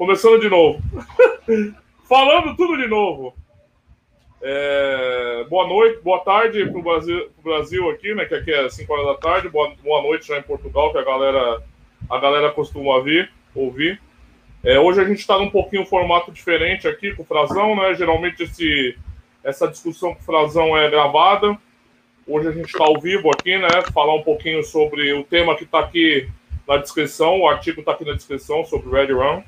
Começando de novo. Falando tudo de novo. É, boa noite, boa tarde para o Brasil, Brasil aqui, né? Que aqui é 5 horas da tarde. Boa, boa noite já em Portugal, que a galera, a galera costuma vir, ouvir. É, hoje a gente está num pouquinho formato diferente aqui com o Frazão, né? Geralmente esse, essa discussão com o Frazão é gravada. Hoje a gente está ao vivo aqui, né? Falar um pouquinho sobre o tema que está aqui na descrição, o artigo está aqui na descrição sobre Red Run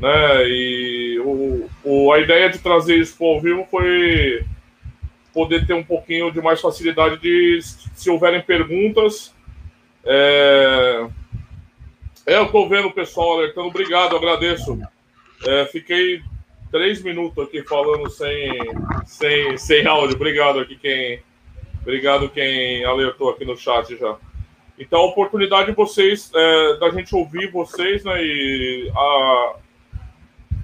né? E o, o, a ideia de trazer isso para ao vivo foi poder ter um pouquinho de mais facilidade de, se houverem perguntas. É eu estou vendo o pessoal alertando, obrigado, agradeço. É, fiquei três minutos aqui falando sem, sem, sem áudio. Obrigado aqui quem, obrigado quem alertou aqui no chat já. Então, a oportunidade de vocês, é, da gente ouvir vocês, né? E a,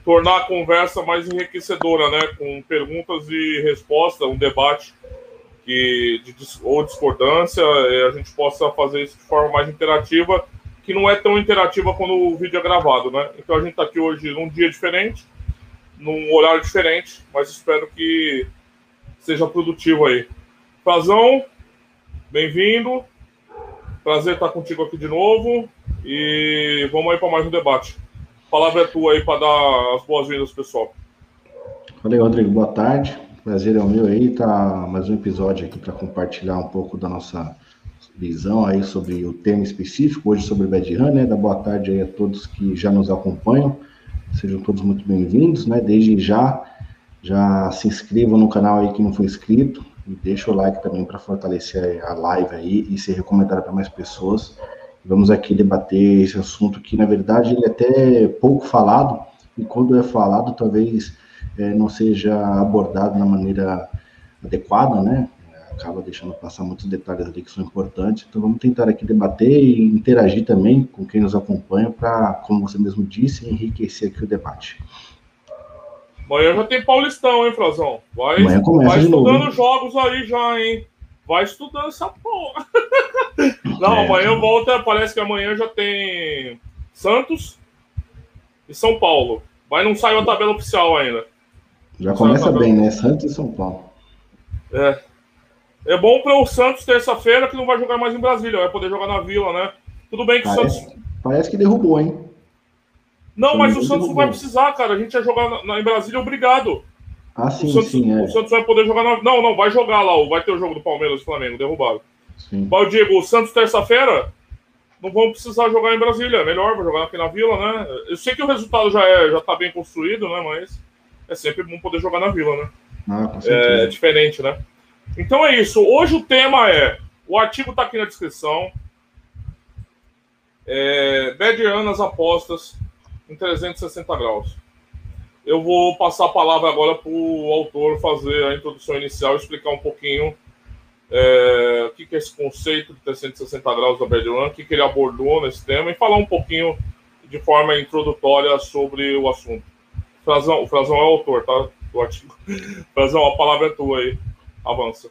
tornar a conversa mais enriquecedora, né? Com perguntas e respostas, um debate que, de, ou discordância, a gente possa fazer isso de forma mais interativa, que não é tão interativa quando o vídeo é gravado, né? Então a gente está aqui hoje num dia diferente, num horário diferente, mas espero que seja produtivo aí. Frazão, bem-vindo. Prazer estar contigo aqui de novo. E vamos aí para mais um debate palavra é tua aí para dar as boas-vindas, pessoal. Valeu, Rodrigo. Boa tarde. Prazer é o meu aí. Tá mais um episódio aqui para compartilhar um pouco da nossa visão aí sobre o tema específico, hoje sobre Bad Run, né? Da boa tarde aí a todos que já nos acompanham. Sejam todos muito bem-vindos, né? Desde já, já se inscrevam no canal aí que não foi inscrito e deixa o like também para fortalecer a live aí e ser recomendado para mais pessoas Vamos aqui debater esse assunto que, na verdade, ele é até pouco falado, e quando é falado, talvez é, não seja abordado da maneira adequada, né? Acaba deixando passar muitos detalhes ali que são importantes. Então, vamos tentar aqui debater e interagir também com quem nos acompanha para, como você mesmo disse, enriquecer aqui o debate. Amanhã já tem Paulistão, hein, Frazão? Vai, Amanhã começa vai estudando novo, jogos aí já, hein? Vai estudando essa porra. Não, é. amanhã volta. Parece que amanhã já tem Santos e São Paulo. Mas não saiu a tabela oficial ainda. Já não começa bem, né? Santos e São Paulo. É. É bom para o Santos terça-feira que não vai jogar mais em Brasília, vai poder jogar na Vila, né? Tudo bem que parece, o Santos. Parece que derrubou, hein? Não, mas o Santos derrubou. não vai precisar, cara. A gente ia jogar na, na, em Brasília obrigado. Ah, sim, o Santos, sim. É. O Santos vai poder jogar na. Não, não, vai jogar lá. Vai ter o jogo do Palmeiras e Flamengo, derrubado. Sim. Mas eu digo, o Santos terça-feira não vão precisar jogar em Brasília. É melhor, vou jogar aqui na Vila, né? Eu sei que o resultado já, é, já tá bem construído, né? Mas é sempre bom poder jogar na Vila, né? Ah, é, é diferente, né? Então é isso. Hoje o tema é. O artigo está aqui na descrição. É, Bedianas apostas em 360 graus. Eu vou passar a palavra agora para o autor fazer a introdução inicial, explicar um pouquinho é, o que, que, é esse conceito de 360 graus da Bad Run, o que, que ele abordou nesse tema e falar um pouquinho de forma introdutória sobre o assunto. Frazão, o Frazão é o autor, tá? Do artigo. Frazão, a palavra é tua aí. Avança.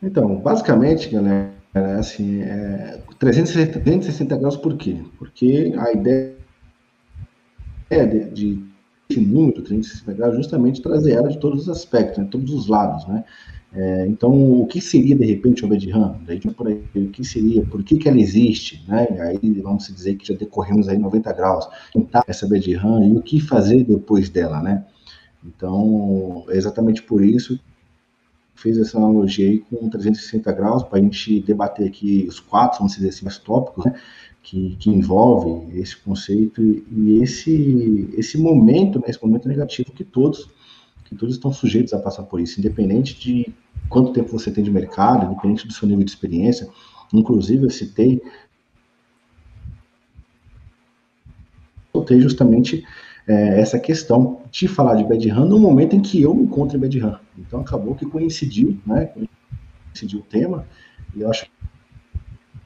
Então, basicamente, galera, assim, é 360, 360 graus por quê? Porque a ideia de, de esse número, 360 graus, justamente trazer ela de todos os aspectos, né, todos os lados, né? É, então, o que seria, de repente, o RAM? Daí, por aí, o que seria? Por que, que ela existe? Né? Aí, vamos dizer que já decorremos aí 90 graus. Tentar essa RAM e o que fazer depois dela, né? Então, é exatamente por isso fez essa analogia aí com 360 graus, para a gente debater aqui os quatro, vamos dizer assim, mais tópicos, né? Que, que envolve esse conceito e esse, esse momento, né, esse momento negativo que todos que todos estão sujeitos a passar por isso, independente de quanto tempo você tem de mercado, independente do seu nível de experiência. Inclusive, eu citei, citei justamente é, essa questão de falar de bad run no momento em que eu me encontro em bad run. Então, acabou que coincidiu, né? Coincidiu o tema, e eu acho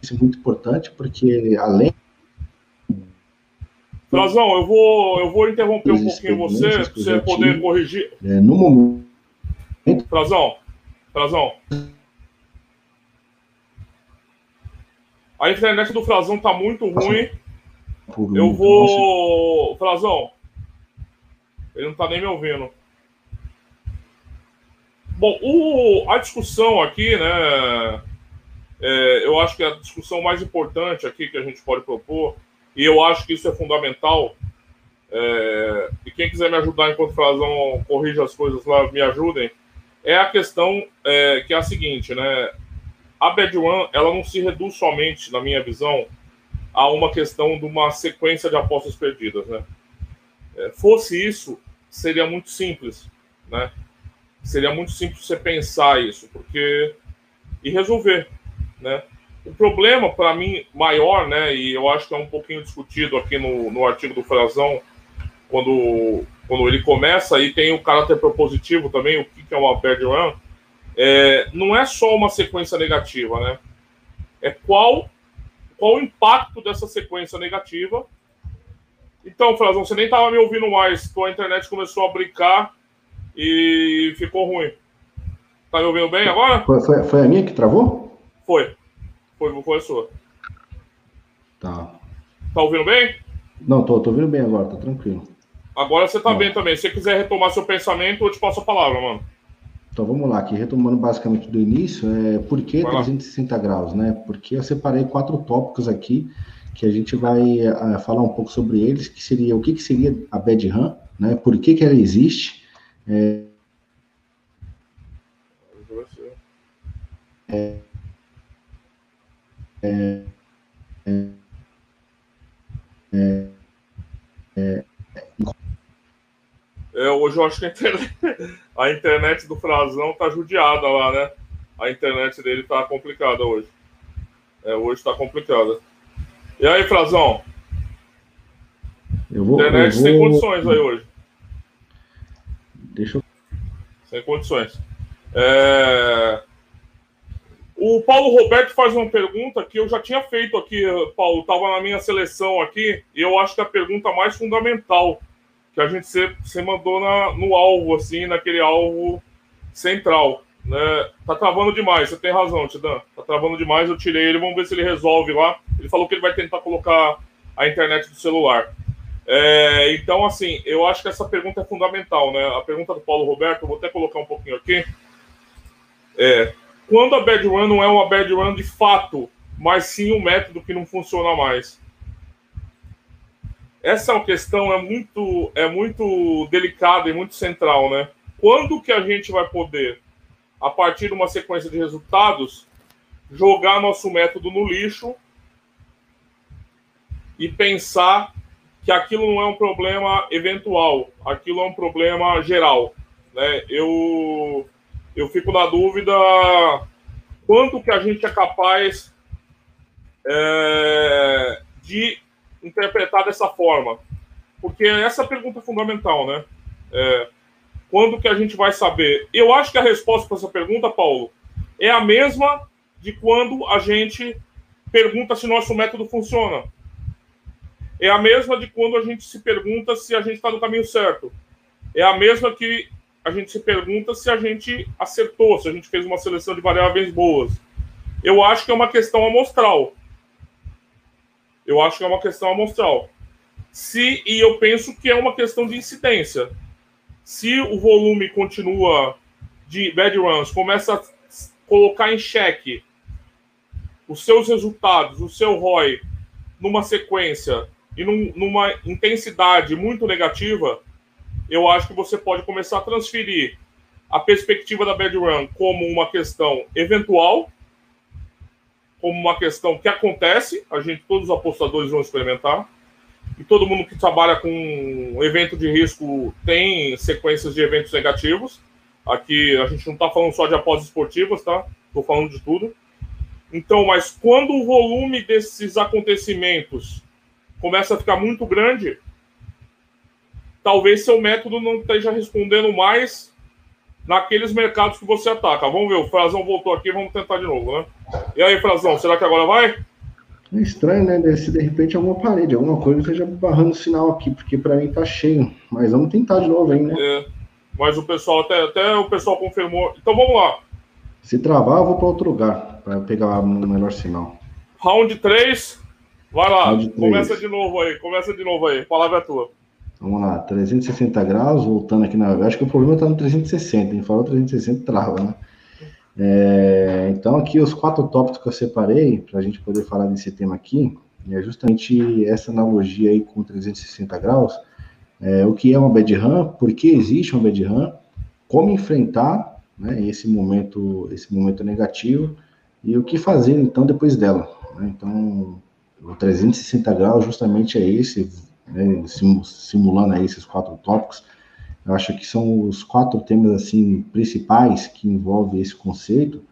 isso é muito importante, porque além Frazão, eu vou, eu vou interromper um pouquinho você, para você poder corrigir. É, no momento. Frazão, Frazão. A internet do Frazão tá muito ruim. Eu vou. Frazão. Ele não tá nem me ouvindo. Bom, o, a discussão aqui, né? É, eu acho que a discussão mais importante aqui que a gente pode propor, e eu acho que isso é fundamental, é, e quem quiser me ajudar enquanto o Frazão corrige as coisas lá, me ajudem, é a questão é, que é a seguinte, né? A Bad One, ela não se reduz somente, na minha visão, a uma questão de uma sequência de apostas perdidas, né? É, fosse isso, seria muito simples, né? Seria muito simples você pensar isso, porque e resolver, né? O problema para mim maior, né? E eu acho que é um pouquinho discutido aqui no, no artigo do Frazão, quando quando ele começa e tem o caráter propositivo também, o que é uma bad run, é, não é só uma sequência negativa, né? É qual qual o impacto dessa sequência negativa. Então, Frazão, você nem estava me ouvindo mais, tua internet começou a brincar e ficou ruim. Tá me ouvindo bem agora? Foi, foi, foi a minha que travou? Foi. Foi, foi a sua. Tá. Tá ouvindo bem? Não, tô, tô ouvindo bem agora, tá tranquilo. Agora você tá Não. bem também. Se você quiser retomar seu pensamento, eu te passo a palavra, mano. Então vamos lá, aqui retomando basicamente do início, é, por que 360 graus, né? Porque eu separei quatro tópicos aqui que a gente vai uh, falar um pouco sobre eles, que seria o que, que seria a bad RAM, né? Por que, que ela existe? É, é, é, é, é é, hoje eu acho que a internet, a internet, do Frazão tá judiada lá, né? A internet dele tá complicada hoje. É, hoje tá complicada. E aí, Frazão? Eu vou, internet eu vou... sem condições aí hoje. Deixa eu. Sem condições. É... O Paulo Roberto faz uma pergunta que eu já tinha feito aqui, Paulo, estava na minha seleção aqui, e eu acho que a pergunta mais fundamental que a gente você mandou na, no alvo, assim, naquele alvo central. Né? Tá travando demais, você tem razão, Tidan. Tá travando demais, eu tirei ele, vamos ver se ele resolve lá. Ele falou que ele vai tentar colocar a internet do celular. É, então, assim, eu acho que essa pergunta é fundamental, né? A pergunta do Paulo Roberto, eu vou até colocar um pouquinho aqui. É, quando a bad run não é uma bad run de fato, mas sim um método que não funciona mais essa é uma questão é muito é muito delicada e muito central, né? Quando que a gente vai poder, a partir de uma sequência de resultados, jogar nosso método no lixo e pensar que aquilo não é um problema eventual, aquilo é um problema geral, né? Eu eu fico na dúvida quanto que a gente é capaz é, de interpretar dessa forma? Porque essa é a pergunta fundamental, né? É, quando que a gente vai saber? Eu acho que a resposta para essa pergunta, Paulo, é a mesma de quando a gente pergunta se nosso método funciona. É a mesma de quando a gente se pergunta se a gente está no caminho certo. É a mesma que a gente se pergunta se a gente acertou, se a gente fez uma seleção de variáveis boas. Eu acho que é uma questão amostral. Eu acho que é uma questão amostral. Se, e eu penso que é uma questão de incidência. Se o volume continua de bad runs, começa a colocar em xeque os seus resultados, o seu ROI, numa sequência e num, numa intensidade muito negativa, eu acho que você pode começar a transferir a perspectiva da bad run como uma questão eventual como uma questão que acontece, a gente, todos os apostadores vão experimentar, e todo mundo que trabalha com evento de risco tem sequências de eventos negativos. Aqui a gente não está falando só de apostas esportivas, tá? Estou falando de tudo. Então, mas quando o volume desses acontecimentos começa a ficar muito grande, talvez seu método não esteja respondendo mais naqueles mercados que você ataca. Vamos ver, o Frazão voltou aqui, vamos tentar de novo, né? E aí, Frazão, será que agora vai? É estranho, né? Se de repente alguma parede, alguma coisa esteja barrando o sinal aqui, porque para mim tá cheio. Mas vamos tentar de novo, hein, né? É, mas o pessoal, até, até o pessoal confirmou. Então vamos lá. Se travar, eu vou para outro lugar, para pegar um melhor sinal. Round 3. Vai lá, começa de novo aí, começa de novo aí, palavra é tua. Vamos lá, 360 graus, voltando aqui na. Acho que o problema está no 360, a gente falou 360 trava, né? É, então, aqui os quatro tópicos que eu separei para a gente poder falar desse tema aqui é justamente essa analogia aí com 360 graus. É, o que é uma bad RAM, por que existe uma bad RAM, como enfrentar né, esse momento esse momento negativo e o que fazer então depois dela. Né? Então, o 360 graus justamente é esse, né, simulando aí esses quatro tópicos. Eu acho que são os quatro temas assim principais que envolvem esse conceito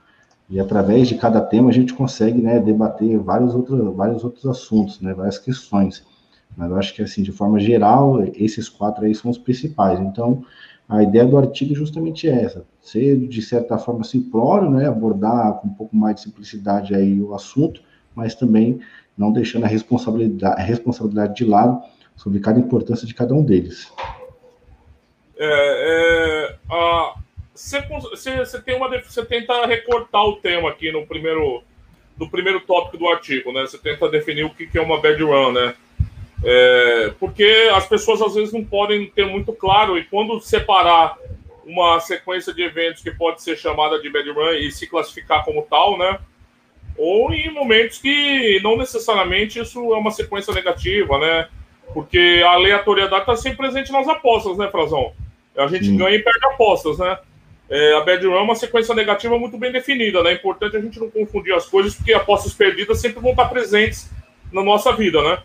e através de cada tema a gente consegue né, debater vários outros, vários outros assuntos, né, várias questões. Mas eu acho que assim de forma geral esses quatro aí são os principais. Então a ideia do artigo é justamente essa, ser de certa forma simplório, né, abordar com um pouco mais de simplicidade aí o assunto, mas também não deixando a responsabilidade, a responsabilidade de lado sobre cada importância de cada um deles. É, é, a, você, você, tem uma, você tenta recortar o tema aqui no primeiro, no primeiro tópico do artigo, né? Você tenta definir o que, que é uma bad run, né? É, porque as pessoas às vezes não podem ter muito claro, e quando separar uma sequência de eventos que pode ser chamada de bad run e se classificar como tal, né? Ou em momentos que não necessariamente isso é uma sequência negativa, né? Porque a aleatoriedade está sempre presente nas apostas, né, Frazão? A gente Sim. ganha e perde apostas, né? É, a bad run é uma sequência negativa muito bem definida, né? É importante a gente não confundir as coisas, porque apostas perdidas sempre vão estar presentes na nossa vida, né?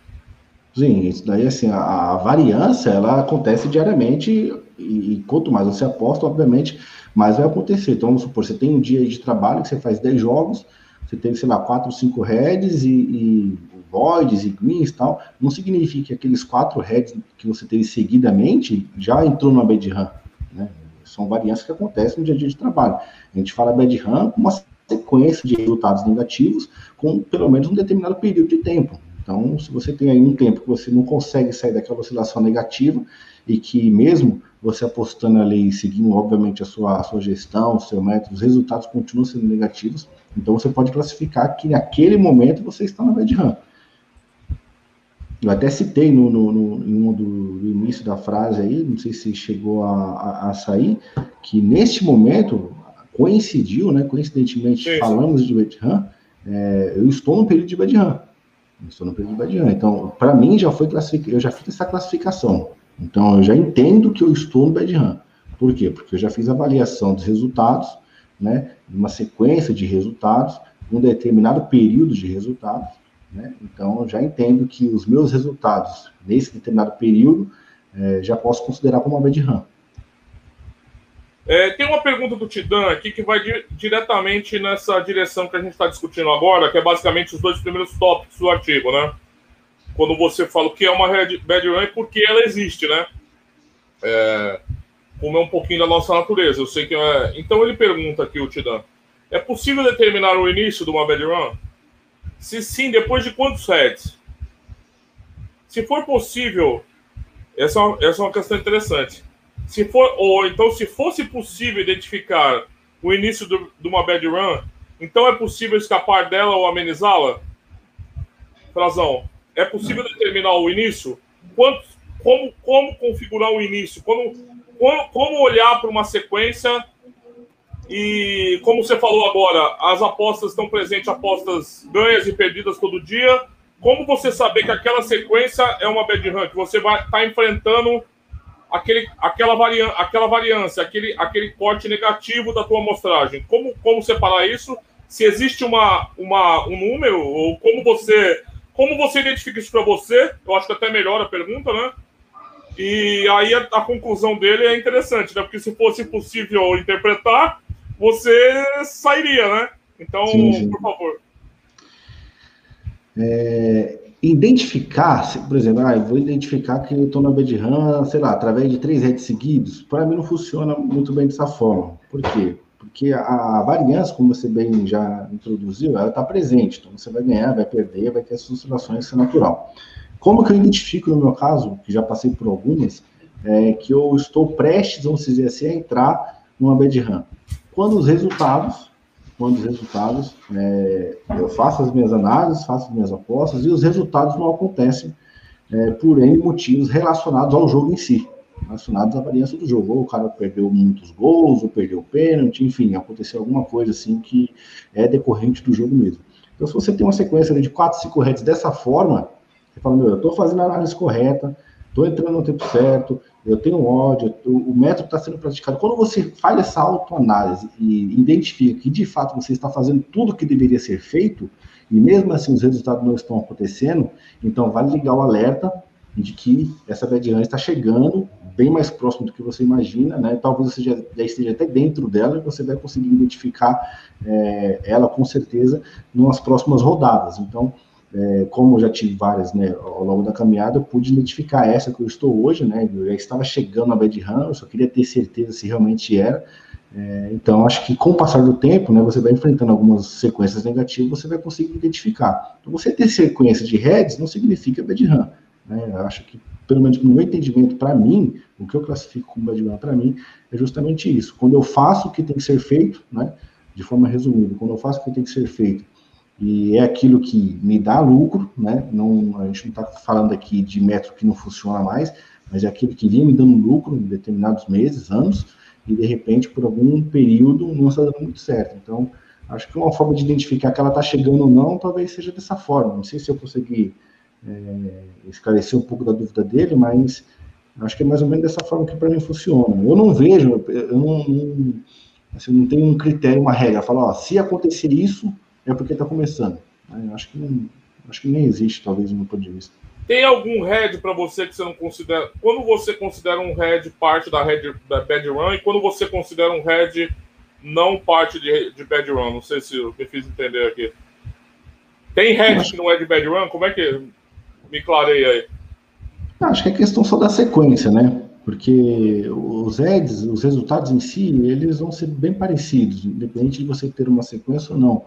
Sim, isso daí, assim, a, a variância, ela acontece diariamente e, e, quanto mais você aposta, obviamente, mais vai acontecer. Então, vamos supor, você tem um dia de trabalho que você faz 10 jogos, você tem, sei lá, 4, 5 heads e, e voids e greens e tal, não significa que aqueles 4 heads que você teve seguidamente já entrou numa bad run, né? São variâncias que acontecem no dia a dia de trabalho. A gente fala bad run com uma sequência de resultados negativos com pelo menos um determinado período de tempo. Então, se você tem aí um tempo que você não consegue sair daquela oscilação negativa e que mesmo você apostando ali e seguindo, obviamente, a sua, a sua gestão, o seu método, os resultados continuam sendo negativos, então você pode classificar que naquele momento você está na bad run. Eu até citei no, no, no, no, do, início da frase aí, não sei se chegou a, a, a sair, que neste momento coincidiu, né, coincidentemente, Sim. falamos de bad run, é, eu estou no período de bad run. Estou no período badiano. Então, para mim, já foi classificado, eu já fiz essa classificação. Então, eu já entendo que eu estou no bad run. Por quê? Porque eu já fiz a avaliação dos resultados, né? Uma sequência de resultados, um determinado período de resultados, né? Então, já entendo que os meus resultados nesse determinado período é, já posso considerar como uma bad run. É, tem uma pergunta do Tidan aqui que vai di diretamente nessa direção que a gente está discutindo agora, que é basicamente os dois primeiros tópicos do artigo, né? Quando você fala o que é uma bad run e por que ela existe, né? É, como é um pouquinho da nossa natureza. Eu sei que é... Então ele pergunta aqui, o Tidan, é possível determinar o início de uma bad run? Se sim, depois de quantos heads? Se for possível, essa, é essa é uma questão interessante se for, ou então, se fosse possível identificar o início do, de uma bad run, então é possível escapar dela ou amenizá-la? Frazão, é possível determinar o início? Quanto, como, como configurar o início? Como, como, como olhar para uma sequência e, como você falou agora, as apostas estão presentes, apostas ganhas e perdidas todo dia. Como você saber que aquela sequência é uma bad run, que você vai estar tá enfrentando aquele, aquela, varian, aquela variância, aquele, aquele corte negativo da tua amostragem. Como, como separar isso? Se existe uma, uma, um número, ou como você como você identifica isso para você? Eu acho que até melhor a pergunta, né? E aí a, a, conclusão dele é interessante, né? Porque se fosse possível interpretar, você sairia, né? Então, sim, sim. por favor. É, identificar, por exemplo, ah, eu vou identificar que eu estou na bad run, sei lá, através de três redes seguidos, para mim não funciona muito bem dessa forma. Por quê? Porque a, a variância, como você bem já introduziu, ela está presente. Então você vai ganhar, vai perder, vai ter as oscilações, isso é natural. Como que eu identifico no meu caso, que já passei por algumas, é que eu estou prestes, vamos dizer assim, a entrar numa bad run? Quando os resultados quando os resultados, é, eu faço as minhas análises, faço as minhas apostas e os resultados não acontecem é, por N motivos relacionados ao jogo em si, relacionados à variância do jogo. Ou o cara perdeu muitos gols, ou perdeu pênalti, enfim, aconteceu alguma coisa assim que é decorrente do jogo mesmo. Então, se você tem uma sequência de 4, 5 heads dessa forma, você fala, meu, eu estou fazendo a análise correta, estou entrando no tempo certo, eu tenho ódio, o método está sendo praticado. Quando você faz essa autoanálise e identifica que de fato você está fazendo tudo o que deveria ser feito, e mesmo assim os resultados não estão acontecendo, então vale ligar o alerta de que essa bad está chegando bem mais próximo do que você imagina, né? Talvez você já, já esteja até dentro dela e você vai conseguir identificar é, ela com certeza nas próximas rodadas. Então, é, como já tive várias né, ao longo da caminhada, eu pude identificar essa que eu estou hoje, né? Eu já estava chegando na Bad Run, eu só queria ter certeza se realmente era. É, então, acho que com o passar do tempo, né, você vai enfrentando algumas sequências negativas, você vai conseguir identificar. Então, você ter sequência de heads não significa Bad Run. Né? Eu acho que, pelo menos no meu entendimento, para mim, o que eu classifico como Bad Run para mim é justamente isso. Quando eu faço o que tem que ser feito, né, de forma resumida, quando eu faço o que tem que ser feito e é aquilo que me dá lucro, né? Não, a gente não está falando aqui de método que não funciona mais, mas é aquilo que vinha me dando lucro em determinados meses, anos, e de repente, por algum período, não está dando muito certo. Então, acho que uma forma de identificar que ela está chegando ou não, talvez seja dessa forma. Não sei se eu consegui é, esclarecer um pouco da dúvida dele, mas acho que é mais ou menos dessa forma que para mim funciona. Eu não vejo, eu não, não, assim, não tenho um critério, uma regra, falar, ó, se acontecer isso, é porque está começando. Eu acho que, não, acho que nem existe, talvez, no meu ponto de vista. Tem algum head para você que você não considera? Quando você considera um head parte da head da bad run e quando você considera um head não parte de, de bad run? Não sei se eu me fiz entender aqui. Tem head que não é de bad run? Como é que me clareia aí? Acho que é questão só da sequência, né? Porque os heads, os resultados em si, eles vão ser bem parecidos, independente de você ter uma sequência ou não.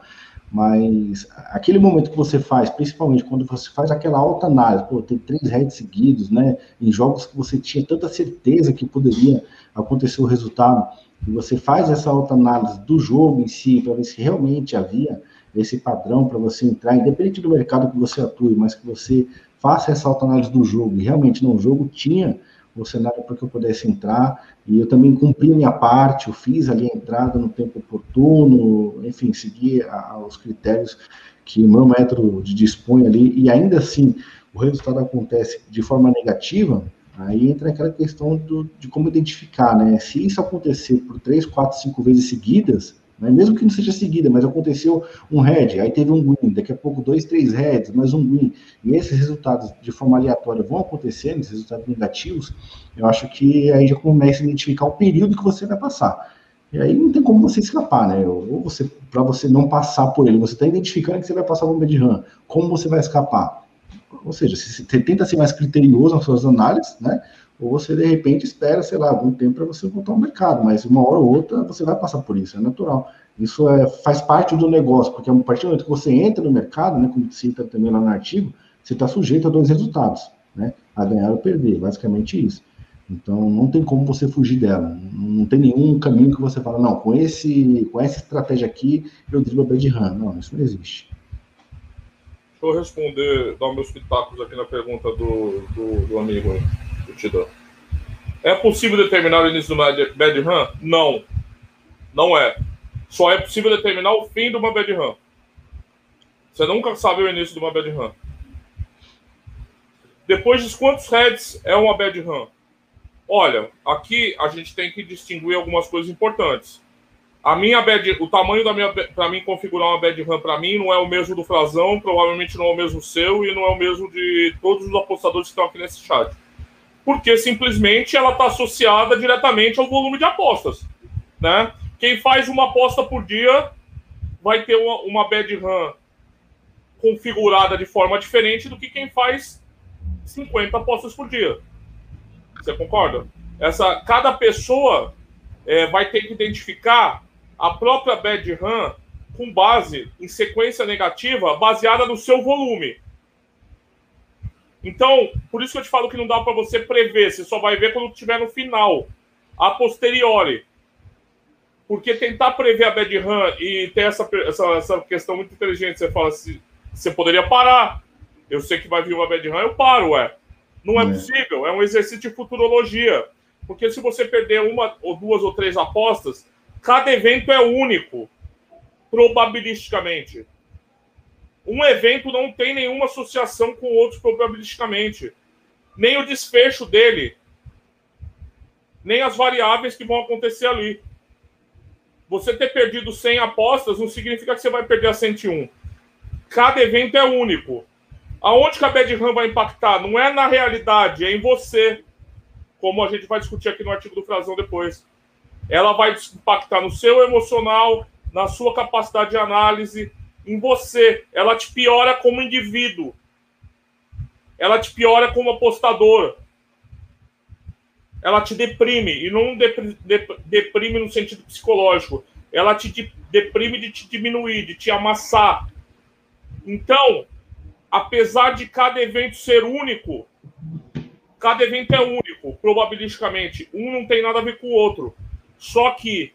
Mas aquele momento que você faz, principalmente quando você faz aquela alta análise, pô, tem três heads seguidos, né? Em jogos que você tinha tanta certeza que poderia acontecer o resultado, e você faz essa alta análise do jogo em si, para ver se realmente havia esse padrão para você entrar, independente do mercado que você atue, mas que você faça essa alta análise do jogo, e realmente não, o jogo tinha o cenário para que eu pudesse entrar, e eu também cumpri a minha parte, eu fiz ali a entrada no tempo oportuno, enfim, segui a, os critérios que o meu método de dispõe ali, e ainda assim o resultado acontece de forma negativa, aí entra aquela questão do, de como identificar, né? Se isso acontecer por três, quatro, cinco vezes seguidas, né? mesmo que não seja seguida, mas aconteceu um head, aí teve um win, daqui a pouco dois, três heads, mais um win, e esses resultados de forma aleatória vão acontecendo, esses resultados negativos, eu acho que aí já começa a identificar o período que você vai passar. E aí não tem como você escapar, né? Ou você, para você não passar por ele, você está identificando que você vai passar um de RAM, como você vai escapar? Ou seja, você tenta ser mais criterioso nas suas análises, né? Ou você de repente espera, sei lá, algum tempo para você voltar ao mercado, mas uma hora ou outra você vai passar por isso, é natural. Isso é, faz parte do negócio, porque a partir do momento que você entra no mercado, né, como cita também lá no artigo, você está sujeito a dois resultados, né, a ganhar ou perder, basicamente isso. Então não tem como você fugir dela, não tem nenhum caminho que você fala, não, com esse, com essa estratégia aqui eu driblo a bad run, não, isso não existe. Deixa eu responder, dar meus pitacos aqui na pergunta do, do, do amigo aí É possível determinar o início de uma bad run? Não. Não é. Só é possível determinar o fim de uma bad run. Você nunca sabe o início de uma bad run. Depois de quantos heads é uma bad run? Olha, aqui a gente tem que distinguir algumas coisas importantes. A minha bad, o tamanho da minha para mim configurar uma bad run para mim não é o mesmo do Frazão, provavelmente não é o mesmo seu e não é o mesmo de todos os apostadores que estão aqui nesse chat porque simplesmente ela está associada diretamente ao volume de apostas. Né? Quem faz uma aposta por dia vai ter uma, uma bad run configurada de forma diferente do que quem faz 50 apostas por dia. Você concorda? Essa, cada pessoa é, vai ter que identificar a própria bad run com base em sequência negativa baseada no seu volume. Então, por isso que eu te falo que não dá para você prever, você só vai ver quando estiver no final, a posteriori. Porque tentar prever a bad run e ter essa, essa, essa questão muito inteligente, você fala assim, você poderia parar. Eu sei que vai vir uma bad run, eu paro, ué. Não é, é possível, é um exercício de futurologia. Porque se você perder uma ou duas ou três apostas, cada evento é único, probabilisticamente. Um evento não tem nenhuma associação com outros probabilisticamente. Nem o desfecho dele, nem as variáveis que vão acontecer ali. Você ter perdido 100 apostas não significa que você vai perder a 101. Cada evento é único. Aonde que a bad run vai impactar? Não é na realidade, é em você. Como a gente vai discutir aqui no artigo do Frazão depois. Ela vai impactar no seu emocional, na sua capacidade de análise, em você. Ela te piora como indivíduo. Ela te piora como apostador. Ela te deprime. E não deprime no sentido psicológico. Ela te deprime de te diminuir, de te amassar. Então, apesar de cada evento ser único, cada evento é único, probabilisticamente. Um não tem nada a ver com o outro. Só que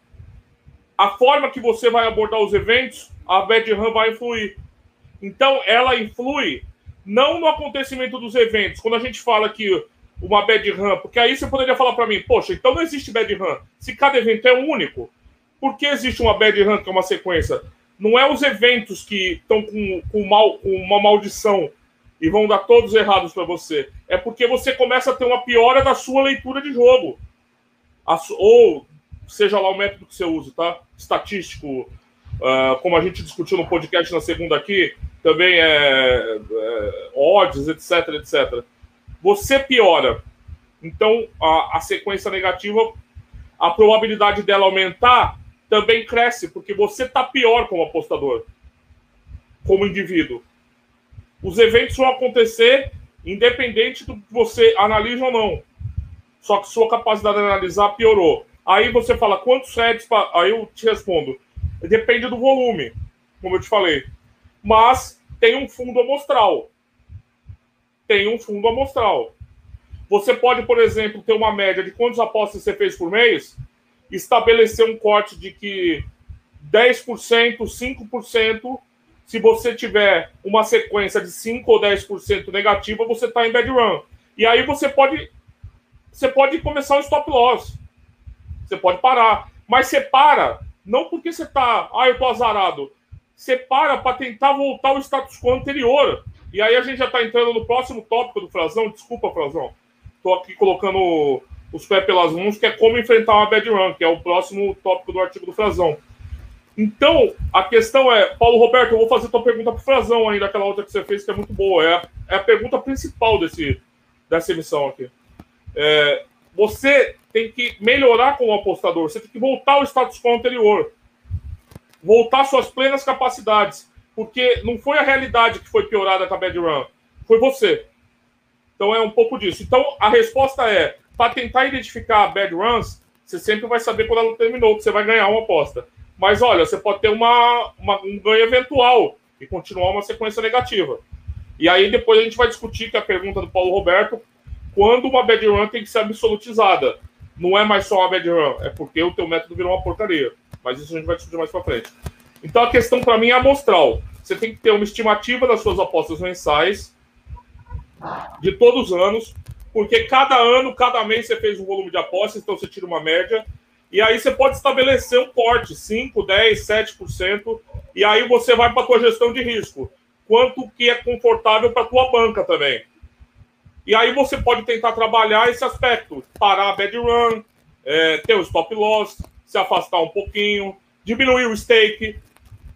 a forma que você vai abordar os eventos, a bad run vai influir. Então, ela influi não no acontecimento dos eventos. Quando a gente fala que uma bad run, porque aí você poderia falar para mim, poxa, então não existe bad run. Se cada evento é único, por que existe uma bad run que é uma sequência? não é os eventos que estão com, com, mal, com uma maldição e vão dar todos errados para você. É porque você começa a ter uma piora da sua leitura de jogo. ou seja lá o método que você usa, tá? Estatístico, uh, como a gente discutiu no podcast na segunda aqui, também é, é odds, etc, etc. Você piora. Então, a, a sequência negativa, a probabilidade dela aumentar também cresce, porque você está pior como apostador, como indivíduo. Os eventos vão acontecer independente do que você analisa ou não. Só que sua capacidade de analisar piorou. Aí você fala, quantos heads? Aí eu te respondo, depende do volume, como eu te falei. Mas tem um fundo amostral. Tem um fundo amostral. Você pode, por exemplo, ter uma média de quantas apostas você fez por mês estabelecer um corte de que 10%, 5%, se você tiver uma sequência de 5 ou 10% negativa, você está em bad run. E aí você pode você pode começar um stop loss. Você pode parar. Mas você para, não porque você está, ah, eu estou azarado. Você para para tentar voltar ao status quo anterior. E aí a gente já está entrando no próximo tópico do Frazão. Desculpa, Frazão. Estou aqui colocando os pés pelas mãos, que é como enfrentar uma bad run, que é o próximo tópico do artigo do Frazão. Então, a questão é, Paulo Roberto, eu vou fazer tua pergunta para o Frazão ainda, aquela outra que você fez, que é muito boa. É a, é a pergunta principal desse, dessa emissão aqui. É, você tem que melhorar como apostador, você tem que voltar ao status quo anterior. Voltar suas plenas capacidades. Porque não foi a realidade que foi piorada com a bad run, foi você. Então é um pouco disso. Então a resposta é: para tentar identificar bad runs, você sempre vai saber quando ela terminou, que você vai ganhar uma aposta. Mas olha, você pode ter uma, uma, um ganho eventual e continuar uma sequência negativa. E aí depois a gente vai discutir que a pergunta do Paulo Roberto, quando uma bad run tem que ser absolutizada. Não é mais só uma bad run, é porque o teu método virou uma porcaria. Mas isso a gente vai discutir mais para frente. Então a questão para mim é amostral. Você tem que ter uma estimativa das suas apostas mensais de todos os anos, porque cada ano, cada mês você fez um volume de apostas, então você tira uma média, e aí você pode estabelecer um corte, 5, 10, 7%, e aí você vai para a tua gestão de risco. Quanto que é confortável para tua banca também. E aí você pode tentar trabalhar esse aspecto, parar a bad run, é, ter o stop loss, se afastar um pouquinho, diminuir o stake.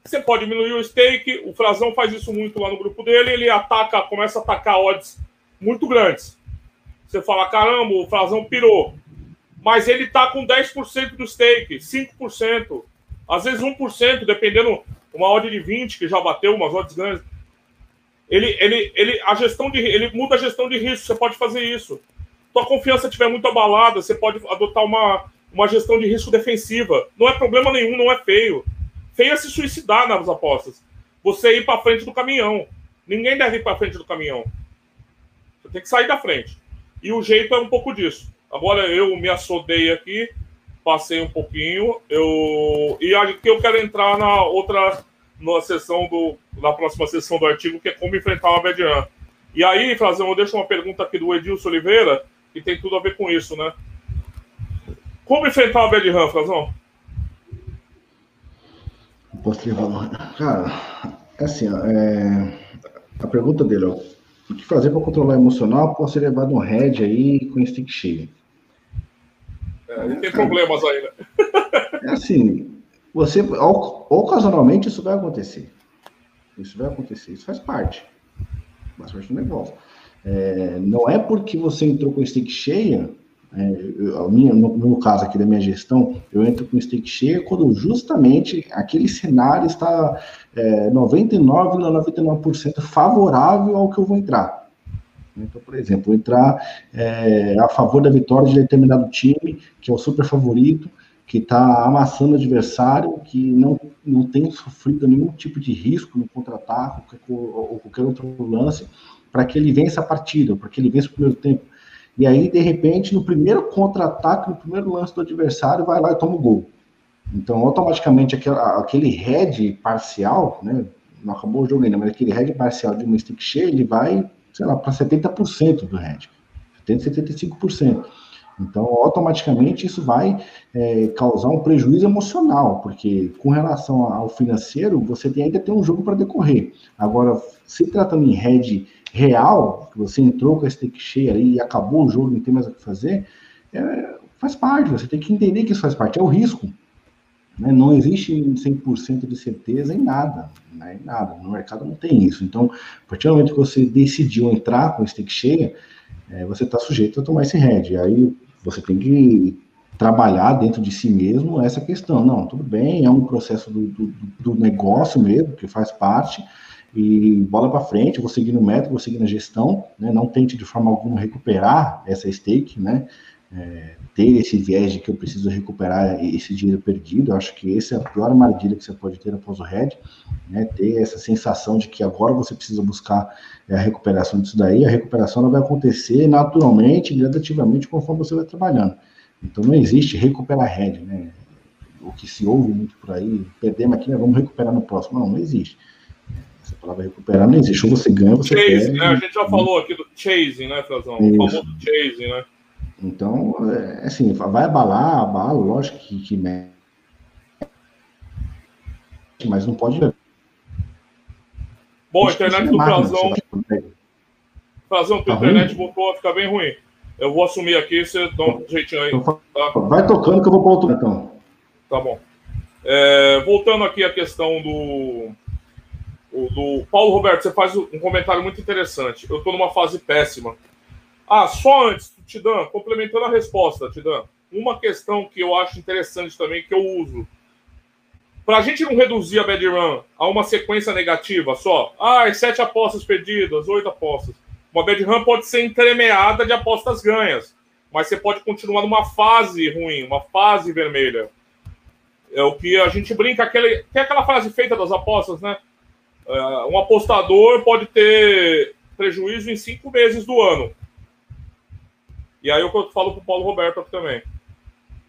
Você pode diminuir o stake, o Frazão faz isso muito lá no grupo dele, ele ataca, começa a atacar odds muito grandes. Você fala, caramba, o Frazão pirou. Mas ele tá com 10% do stake, 5%, às vezes 1%, dependendo, uma odd de 20, que já bateu umas odds grandes. Ele, ele, ele, a gestão de, ele muda a gestão de risco, você pode fazer isso. Tua confiança estiver muito abalada, você pode adotar uma, uma gestão de risco defensiva. Não é problema nenhum, não é feio. Feio é se suicidar nas apostas. Você ir para frente do caminhão. Ninguém deve ir para frente do caminhão. Você tem que sair da frente. E o jeito é um pouco disso. Agora eu me assodei aqui passei um pouquinho. Eu, e aqui eu quero entrar na outra na sessão do, na próxima sessão do artigo, que é como enfrentar uma bad run. E aí, Frazão, eu deixo uma pergunta aqui do Edilson Oliveira, que tem tudo a ver com isso, né? Como enfrentar uma bad run, Frazão? Posso levar Cara, é assim, é... a pergunta dele, ó, o que fazer para controlar o emocional Posso ser levado um head aí com stick cheio? É, tem problemas aí, né? É assim, você, ocasionalmente isso vai acontecer. Isso vai acontecer, isso faz parte. Faz parte do negócio. É, não é porque você entrou com stick cheia, é, eu, minha, no, no, caso aqui da minha gestão, eu entro com stick cheia quando justamente aquele cenário está é, 99,99% ,99 favorável ao que eu vou entrar. Então, por exemplo, entrar é, a favor da vitória de determinado time, que é o super favorito, que está amassando o adversário, que não, não tem sofrido nenhum tipo de risco no contra-ataque ou qualquer outro lance, para que ele vença a partida, para que ele vença o primeiro tempo. E aí, de repente, no primeiro contra-ataque, no primeiro lance do adversário, vai lá e toma o gol. Então, automaticamente, aquele, head parcial, né, não acabou o jogo ainda, mas aquele head parcial de uma stick cheia, ele vai, sei lá, para 70% do head. 70, 75%. Então, automaticamente, isso vai é, causar um prejuízo emocional, porque com relação ao financeiro, você ainda tem um jogo para decorrer. Agora, se tratando em head real, que você entrou com a stake cheia e acabou o jogo, não tem mais o que fazer, é, faz parte, você tem que entender que isso faz parte, é o risco. Né? Não existe 100% de certeza em nada, né? em nada, no mercado não tem isso. Então, a partir do momento que você decidiu entrar com a stake cheia, é, você está sujeito a tomar esse head. Aí você tem que trabalhar dentro de si mesmo essa questão. Não, tudo bem, é um processo do, do, do negócio mesmo, que faz parte, e bola para frente, vou seguir no método, vou seguir na gestão, né? não tente de forma alguma recuperar essa stake, né? É, ter esse viés de que eu preciso recuperar esse dinheiro perdido, eu acho que essa é a pior armadilha que você pode ter após o RED, né? ter essa sensação de que agora você precisa buscar é, a recuperação disso daí, a recuperação vai acontecer naturalmente, gradativamente, conforme você vai trabalhando. Então não existe recuperar RED, né? o que se ouve muito por aí, perdemos aqui, vamos recuperar no próximo, não, não existe. Essa palavra recuperar não existe. Ou você ganha, você chase, né? A gente já falou aqui do chasing, né, Frazão? O famoso chasing, né? Então, é, assim, vai abalar, abala, lógico que, que mexe, mas não pode. Bom, a internet do Frazão. Frazão, tua tá internet ruim? voltou a ficar bem ruim. Eu vou assumir aqui, você dá um jeitinho aí. Tá? Vai tocando que eu vou para outro então. Tá bom. É, voltando aqui à questão do, do Paulo Roberto, você faz um comentário muito interessante. Eu estou numa fase péssima. Ah, só antes, Tidan, complementando a resposta, Tidan, uma questão que eu acho interessante também, que eu uso. Para a gente não reduzir a bad run a uma sequência negativa só, ah, sete apostas perdidas, oito apostas. Uma bad run pode ser entremeada de apostas ganhas, mas você pode continuar numa fase ruim, uma fase vermelha. É o que a gente brinca, aquele, tem aquela frase feita das apostas, né? Uh, um apostador pode ter prejuízo em cinco meses do ano. E aí eu falo para o Paulo Roberto aqui também.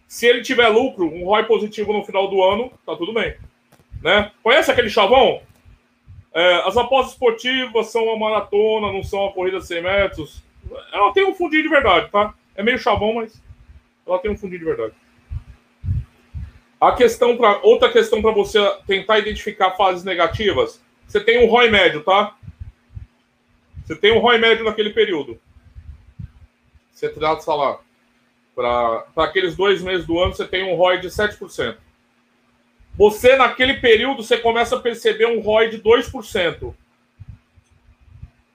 Se ele tiver lucro, um ROI positivo no final do ano, tá tudo bem. Né? Conhece aquele chavão? É, as apostas esportivas são uma maratona, não são uma corrida de 100 metros. Ela tem um fundinho de verdade, tá? É meio chavão, mas ela tem um fundinho de verdade. A questão para outra questão para você tentar identificar fases negativas você tem um ROI médio, tá? Você tem um ROI médio naquele período. Você trata lá. Para aqueles dois meses do ano, você tem um ROI de 7%. Você, naquele período, você começa a perceber um ROI de 2%.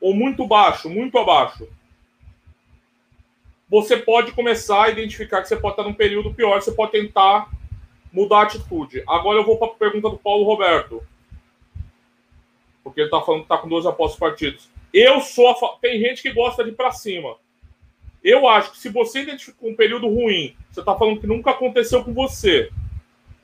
Ou muito baixo, muito abaixo. Você pode começar a identificar que você pode estar num período pior, você pode tentar mudar a atitude. Agora eu vou para a pergunta do Paulo Roberto porque ele tá falando que tá com 12 apostas partidos. Eu sou a... Tem gente que gosta de ir para cima. Eu acho que se você identificou um período ruim, você tá falando que nunca aconteceu com você.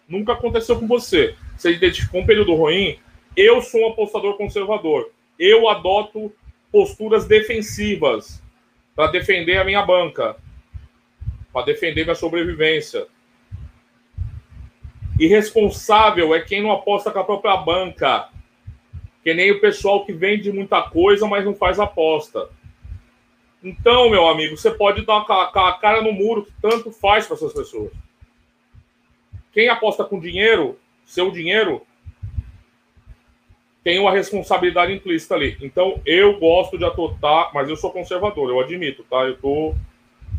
Nunca aconteceu com você. Você identificou um período ruim, eu sou um apostador conservador. Eu adoto posturas defensivas para defender a minha banca, para defender minha sobrevivência. Irresponsável é quem não aposta com a própria banca. Que nem o pessoal que vende muita coisa, mas não faz aposta. Então, meu amigo, você pode dar a cara no muro que tanto faz para essas pessoas. Quem aposta com dinheiro, seu dinheiro, tem uma responsabilidade implícita ali. Então, eu gosto de adotar, mas eu sou conservador, eu admito, tá? Eu tô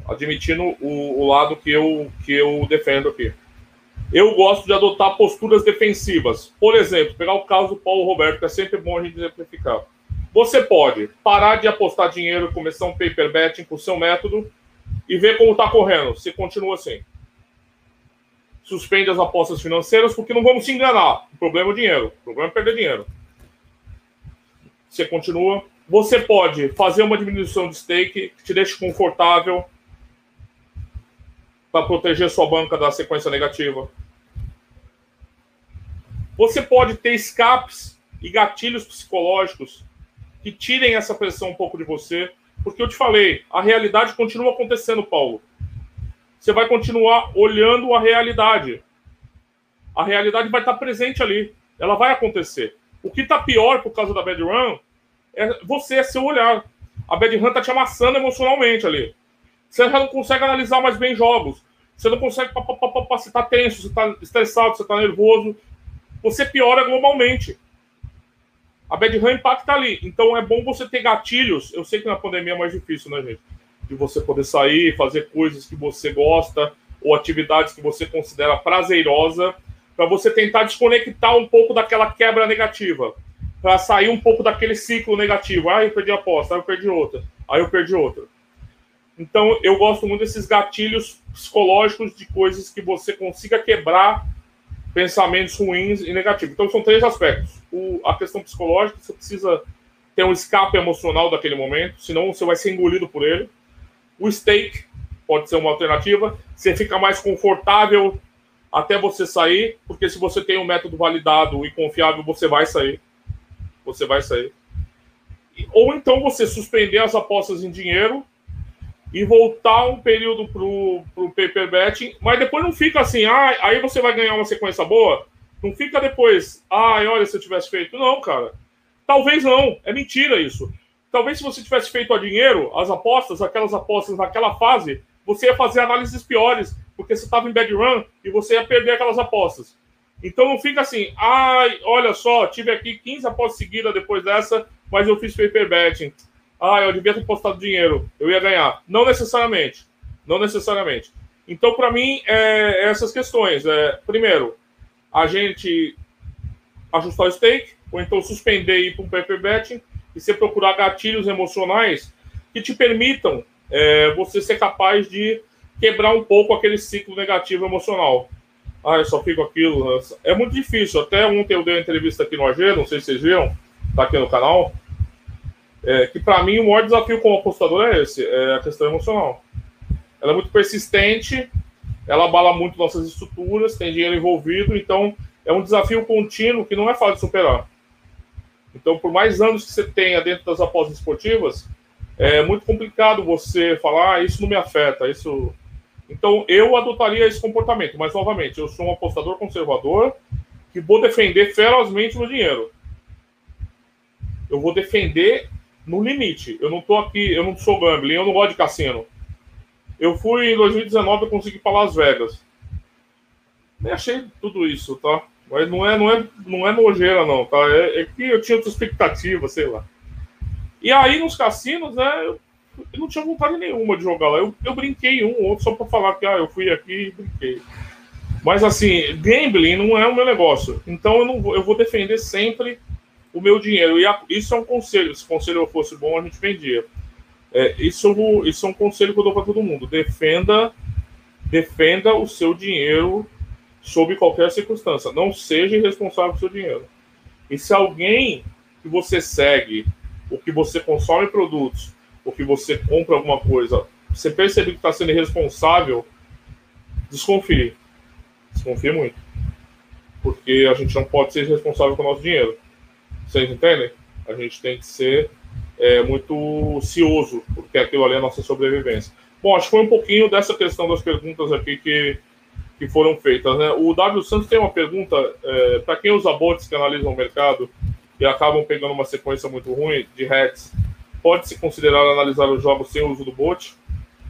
admitindo o, o lado que eu, que eu defendo aqui. Eu gosto de adotar posturas defensivas. Por exemplo, pegar o caso do Paulo Roberto, que é sempre bom a gente exemplificar. Você pode parar de apostar dinheiro, começar um paper betting com o seu método e ver como está correndo, se continua assim. Suspende as apostas financeiras, porque não vamos se enganar. O problema é o dinheiro. O problema é perder dinheiro. Você continua. Você pode fazer uma diminuição de stake que te deixe confortável para proteger sua banca da sequência negativa. Você pode ter escapes e gatilhos psicológicos que tirem essa pressão um pouco de você, porque eu te falei, a realidade continua acontecendo, Paulo. Você vai continuar olhando a realidade. A realidade vai estar presente ali. Ela vai acontecer. O que está pior por causa da bad run é você, é seu olhar. A bad run está te amassando emocionalmente ali. Você já não consegue analisar mais bem jogos. Você não consegue. Você está tenso, você está estressado, você está nervoso. Você piora globalmente. A bad run impacta ali. Então é bom você ter gatilhos. Eu sei que na pandemia é mais difícil, né, gente? De você poder sair, fazer coisas que você gosta ou atividades que você considera prazerosa, para você tentar desconectar um pouco daquela quebra negativa, para sair um pouco daquele ciclo negativo. Ah, eu perdi a aposta, aí eu perdi outra, aí eu perdi outra. Então eu gosto muito desses gatilhos psicológicos de coisas que você consiga quebrar pensamentos ruins e negativos. Então, são três aspectos. O, a questão psicológica, você precisa ter um escape emocional daquele momento, senão você vai ser engolido por ele. O stake pode ser uma alternativa. Você fica mais confortável até você sair, porque se você tem um método validado e confiável, você vai sair. Você vai sair. Ou então você suspender as apostas em dinheiro e voltar um período pro, pro paper betting, mas depois não fica assim, ah, aí você vai ganhar uma sequência boa. Não fica depois, ah, olha, se eu tivesse feito. Não, cara. Talvez não. É mentira isso. Talvez se você tivesse feito a dinheiro, as apostas, aquelas apostas naquela fase, você ia fazer análises piores, porque você estava em bad run e você ia perder aquelas apostas. Então não fica assim, ai, olha só, tive aqui 15 apostas seguidas depois dessa, mas eu fiz paper betting ah, eu devia ter postado dinheiro, eu ia ganhar. Não necessariamente. Não necessariamente. Então, para mim, é, é essas questões. É, primeiro, a gente ajustar o stake, ou então suspender e ir para um paper betting, e você procurar gatilhos emocionais que te permitam é, você ser capaz de quebrar um pouco aquele ciclo negativo emocional. Ah, eu só fico aquilo. É muito difícil. Até ontem eu dei uma entrevista aqui no AG, não sei se vocês viram, tá aqui no canal. É, que para mim o maior desafio como apostador é esse, é a questão emocional. Ela é muito persistente, ela abala muito nossas estruturas, tem dinheiro envolvido, então é um desafio contínuo que não é fácil de superar. Então, por mais anos que você tenha dentro das apostas esportivas, é muito complicado você falar, ah, isso não me afeta, isso. Então, eu adotaria esse comportamento, mas novamente, eu sou um apostador conservador que vou defender ferozmente meu dinheiro. Eu vou defender no limite. Eu não tô aqui, eu não sou gambling, eu não gosto de cassino. Eu fui em 2019 eu consegui para Las Vegas. Nem achei tudo isso, tá? Mas não é, não é, não é nojeira, não, tá? É, é que eu tinha outra expectativa, sei lá. E aí nos cassinos, né? Eu, eu não tinha vontade nenhuma de jogar lá. Eu, eu brinquei um ou outro só para falar que ah, eu fui aqui e brinquei. Mas assim, gambling não é o meu negócio. Então eu, não eu vou defender sempre o meu dinheiro. E a, isso é um conselho. Se o conselho fosse bom, a gente vendia. É, isso, isso é um conselho que eu dou para todo mundo. Defenda, defenda o seu dinheiro sob qualquer circunstância. Não seja irresponsável pelo seu dinheiro. E se alguém que você segue, ou que você consome produtos, ou que você compra alguma coisa, você perceber que está sendo irresponsável, desconfie. Desconfie muito. Porque a gente não pode ser responsável com o nosso dinheiro. Vocês entendem? A gente tem que ser é, muito cioso, porque aquilo ali é a nossa sobrevivência. Bom, acho que foi um pouquinho dessa questão das perguntas aqui que, que foram feitas. Né? O W Santos tem uma pergunta é, para quem usa bots que analisam o mercado e acabam pegando uma sequência muito ruim de hacks, pode-se considerar analisar os jogos sem uso do bot?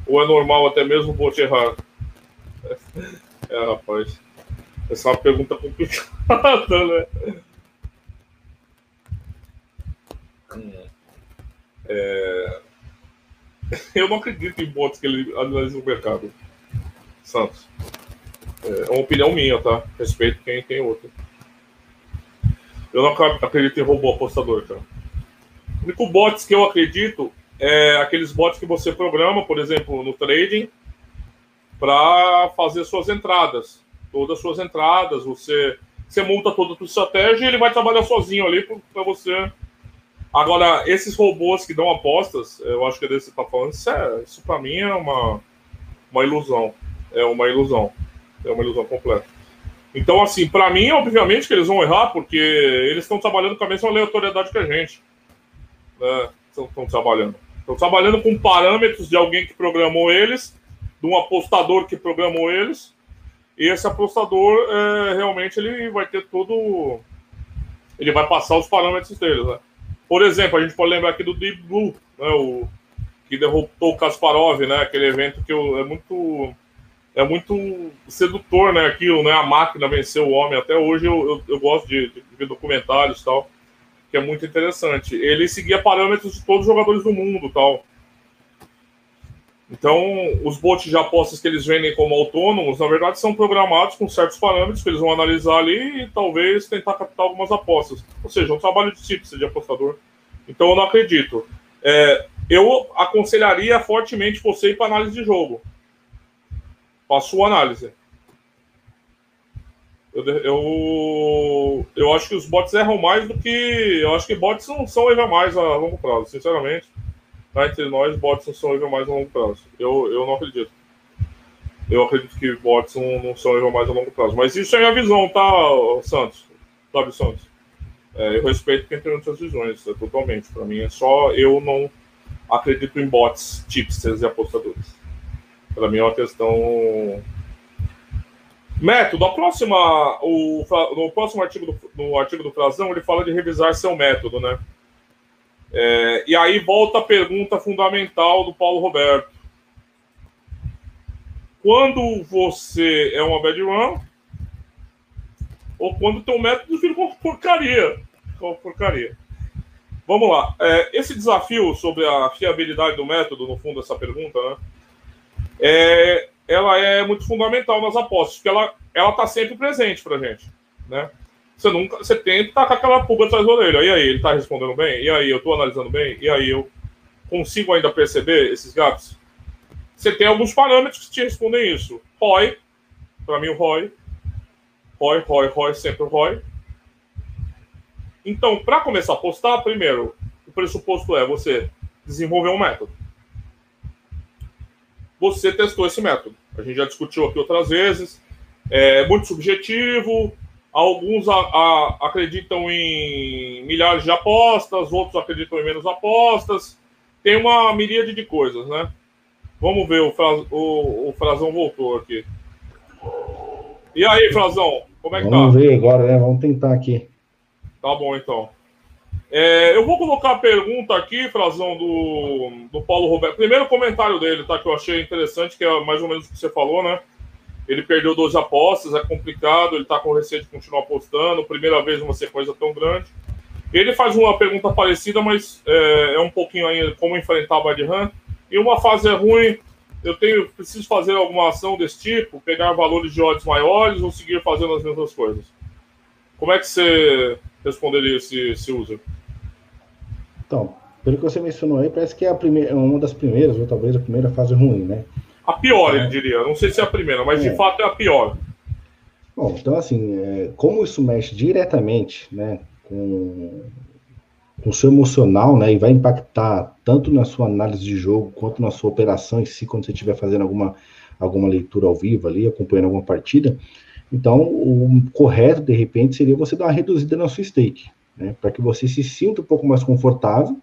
Ou é normal até mesmo o bot errar? É, rapaz. Essa é uma pergunta complicada, né? É... Eu não acredito em bots que ele analisa o mercado. Santos. É uma opinião minha, tá? Respeito quem tem outra. Eu não acredito em robô apostador, cara. O único bots que eu acredito é aqueles bots que você programa, por exemplo, no trading, para fazer suas entradas. Todas as suas entradas, você, você monta toda a sua estratégia e ele vai trabalhar sozinho ali para você. Agora, esses robôs que dão apostas, eu acho que desse está falando, isso, é, isso para mim é uma, uma ilusão. É uma ilusão. É uma ilusão completa. Então, assim, para mim, obviamente que eles vão errar, porque eles estão trabalhando com a mesma aleatoriedade que a gente. Né? Estão trabalhando. Estão trabalhando com parâmetros de alguém que programou eles, de um apostador que programou eles, e esse apostador é, realmente ele vai ter todo. Ele vai passar os parâmetros deles, né? Por exemplo, a gente pode lembrar aqui do Deep Blue, né? O, que derrotou o Kasparov, né? Aquele evento que eu, é muito é muito sedutor, né? Aquilo, né? A máquina venceu o homem. Até hoje eu, eu, eu gosto de, de, ver documentários tal, que é muito interessante. Ele seguia parâmetros de todos os jogadores do mundo tal. Então, os bots de apostas que eles vendem como autônomos, na verdade, são programados com certos parâmetros que eles vão analisar ali e talvez tentar captar algumas apostas. Ou seja, um trabalho de típico de apostador. Então, eu não acredito. É, eu aconselharia fortemente você ir para análise de jogo com a sua análise. Eu, eu, eu acho que os bots erram mais do que. Eu acho que bots não são errar mais a longo prazo, sinceramente. Tá? Entre nós, bots não são mais a longo prazo. Eu, eu não acredito. Eu acredito que bots não, são mais a longo prazo. Mas isso é minha visão, tá, Santos? Fábio Santos. É, eu respeito quem tem outras visões, é, totalmente. Para mim é só eu não acredito em bots, tipsters e apostadores. Para mim é uma questão. Método. A próxima, o, no próximo artigo do, no artigo do Frazão, ele fala de revisar seu método, né? É, e aí volta a pergunta fundamental do Paulo Roberto. Quando você é uma bad run, ou quando teu método vira uma porcaria. Uma porcaria. Vamos lá. É, esse desafio sobre a fiabilidade do método, no fundo, essa pergunta, né? é, ela é muito fundamental nas apostas, porque ela está sempre presente para gente, né? Você nunca, você tenta estar com aquela pulga atrás da orelha. E aí, ele está respondendo bem? E aí, eu estou analisando bem? E aí, eu consigo ainda perceber esses gaps? Você tem alguns parâmetros que te respondem isso. ROI, para mim o ROI, ROI, ROI, ROI, sempre o ROI. Então, para começar a apostar, primeiro, o pressuposto é você desenvolver um método você testou esse método. A gente já discutiu aqui outras vezes. É muito subjetivo. Alguns a, a, acreditam em milhares de apostas, outros acreditam em menos apostas. Tem uma miríade de coisas, né? Vamos ver, o, Fraz, o, o Frazão voltou aqui. E aí, Frazão, como é que Vamos tá? Vamos ver agora, né? Vamos tentar aqui. Tá bom, então. É, eu vou colocar a pergunta aqui, Frazão, do, do Paulo Roberto. Primeiro comentário dele, tá? Que eu achei interessante, que é mais ou menos o que você falou, né? Ele perdeu 12 apostas, é complicado, ele tá com receio de continuar apostando, primeira vez uma sequência tão grande. Ele faz uma pergunta parecida, mas é, é um pouquinho ainda como enfrentar a Bad Run. E uma fase é ruim, eu tenho, preciso fazer alguma ação desse tipo, pegar valores de odds maiores ou seguir fazendo as mesmas coisas? Como é que você responderia esse, esse user? Então, pelo que você mencionou aí, parece que é a primeira, uma das primeiras, ou talvez a primeira fase ruim, né? A pior, é. ele diria. Não sei se é a primeira, mas é. de fato é a pior. Bom, então assim, é, como isso mexe diretamente, né, com, com o seu emocional, né, e vai impactar tanto na sua análise de jogo quanto na sua operação em si, quando você estiver fazendo alguma, alguma leitura ao vivo ali, acompanhando alguma partida, então o correto, de repente, seria você dar uma reduzida na sua stake, né, para que você se sinta um pouco mais confortável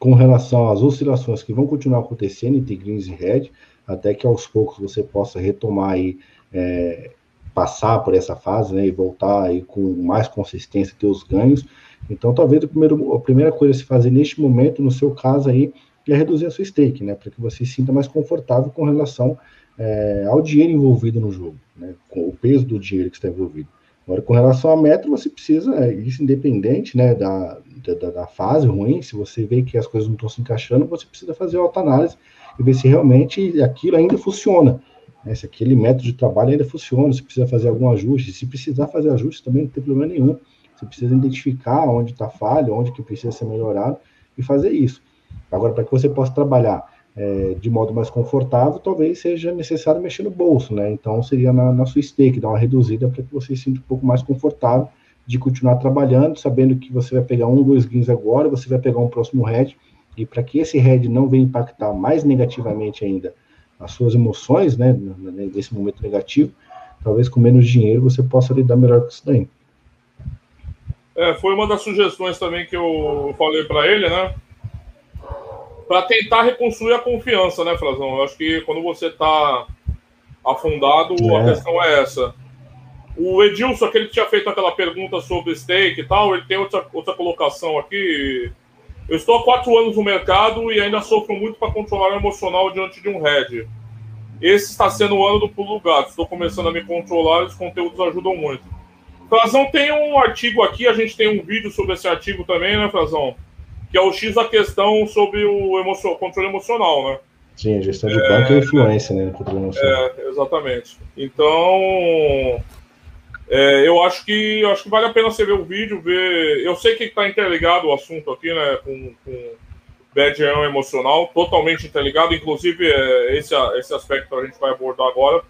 com relação às oscilações que vão continuar acontecendo entre greens e red, até que aos poucos você possa retomar aí é, passar por essa fase, né, e voltar aí com mais consistência, ter os ganhos. Então, talvez a, primeiro, a primeira coisa a se fazer neste momento, no seu caso aí, é reduzir a sua stake, né, para que você se sinta mais confortável com relação é, ao dinheiro envolvido no jogo, né, com o peso do dinheiro que está envolvido. Agora, com relação à meta, você precisa, é, isso independente né, da, da, da, fase ruim, se você vê que as coisas não estão se encaixando, você precisa fazer autoanálise e ver se realmente aquilo ainda funciona. Né, se aquele método de trabalho ainda funciona, se precisa fazer algum ajuste, se precisar fazer ajuste também não tem problema nenhum. Você precisa identificar onde está falha, onde que precisa ser melhorado e fazer isso. Agora, para que você possa trabalhar é, de modo mais confortável, talvez seja necessário mexer no bolso, né? Então seria na, na sua stake, dar uma reduzida para que você se sinta um pouco mais confortável de continuar trabalhando, sabendo que você vai pegar um, dois gains agora, você vai pegar um próximo head, e para que esse head não venha impactar mais negativamente ainda as suas emoções, né, nesse momento negativo, talvez com menos dinheiro você possa lidar melhor com isso daí. É, foi uma das sugestões também que eu falei para ele, né? para tentar reconstruir a confiança, né, Frazão? Eu acho que quando você está afundado, é. a questão é essa. O Edilson, aquele que tinha feito aquela pergunta sobre stake e tal, ele tem outra, outra colocação aqui. Eu estou há quatro anos no mercado e ainda sofro muito para controlar o emocional diante de um head. Esse está sendo o ano do pulo gato. Estou começando a me controlar e os conteúdos ajudam muito. Frazão tem um artigo aqui, a gente tem um vídeo sobre esse artigo também, né, Frazão? que é o X da questão sobre o emocio controle emocional, né? Sim, gestão de é, banco e influência, né? Controle emocional. É, exatamente. Então, é, eu acho que eu acho que vale a pena você ver o vídeo, ver. Eu sei que está interligado o assunto aqui, né? Com, com bad emocional, totalmente interligado. Inclusive, é, esse, esse aspecto a gente vai abordar agora.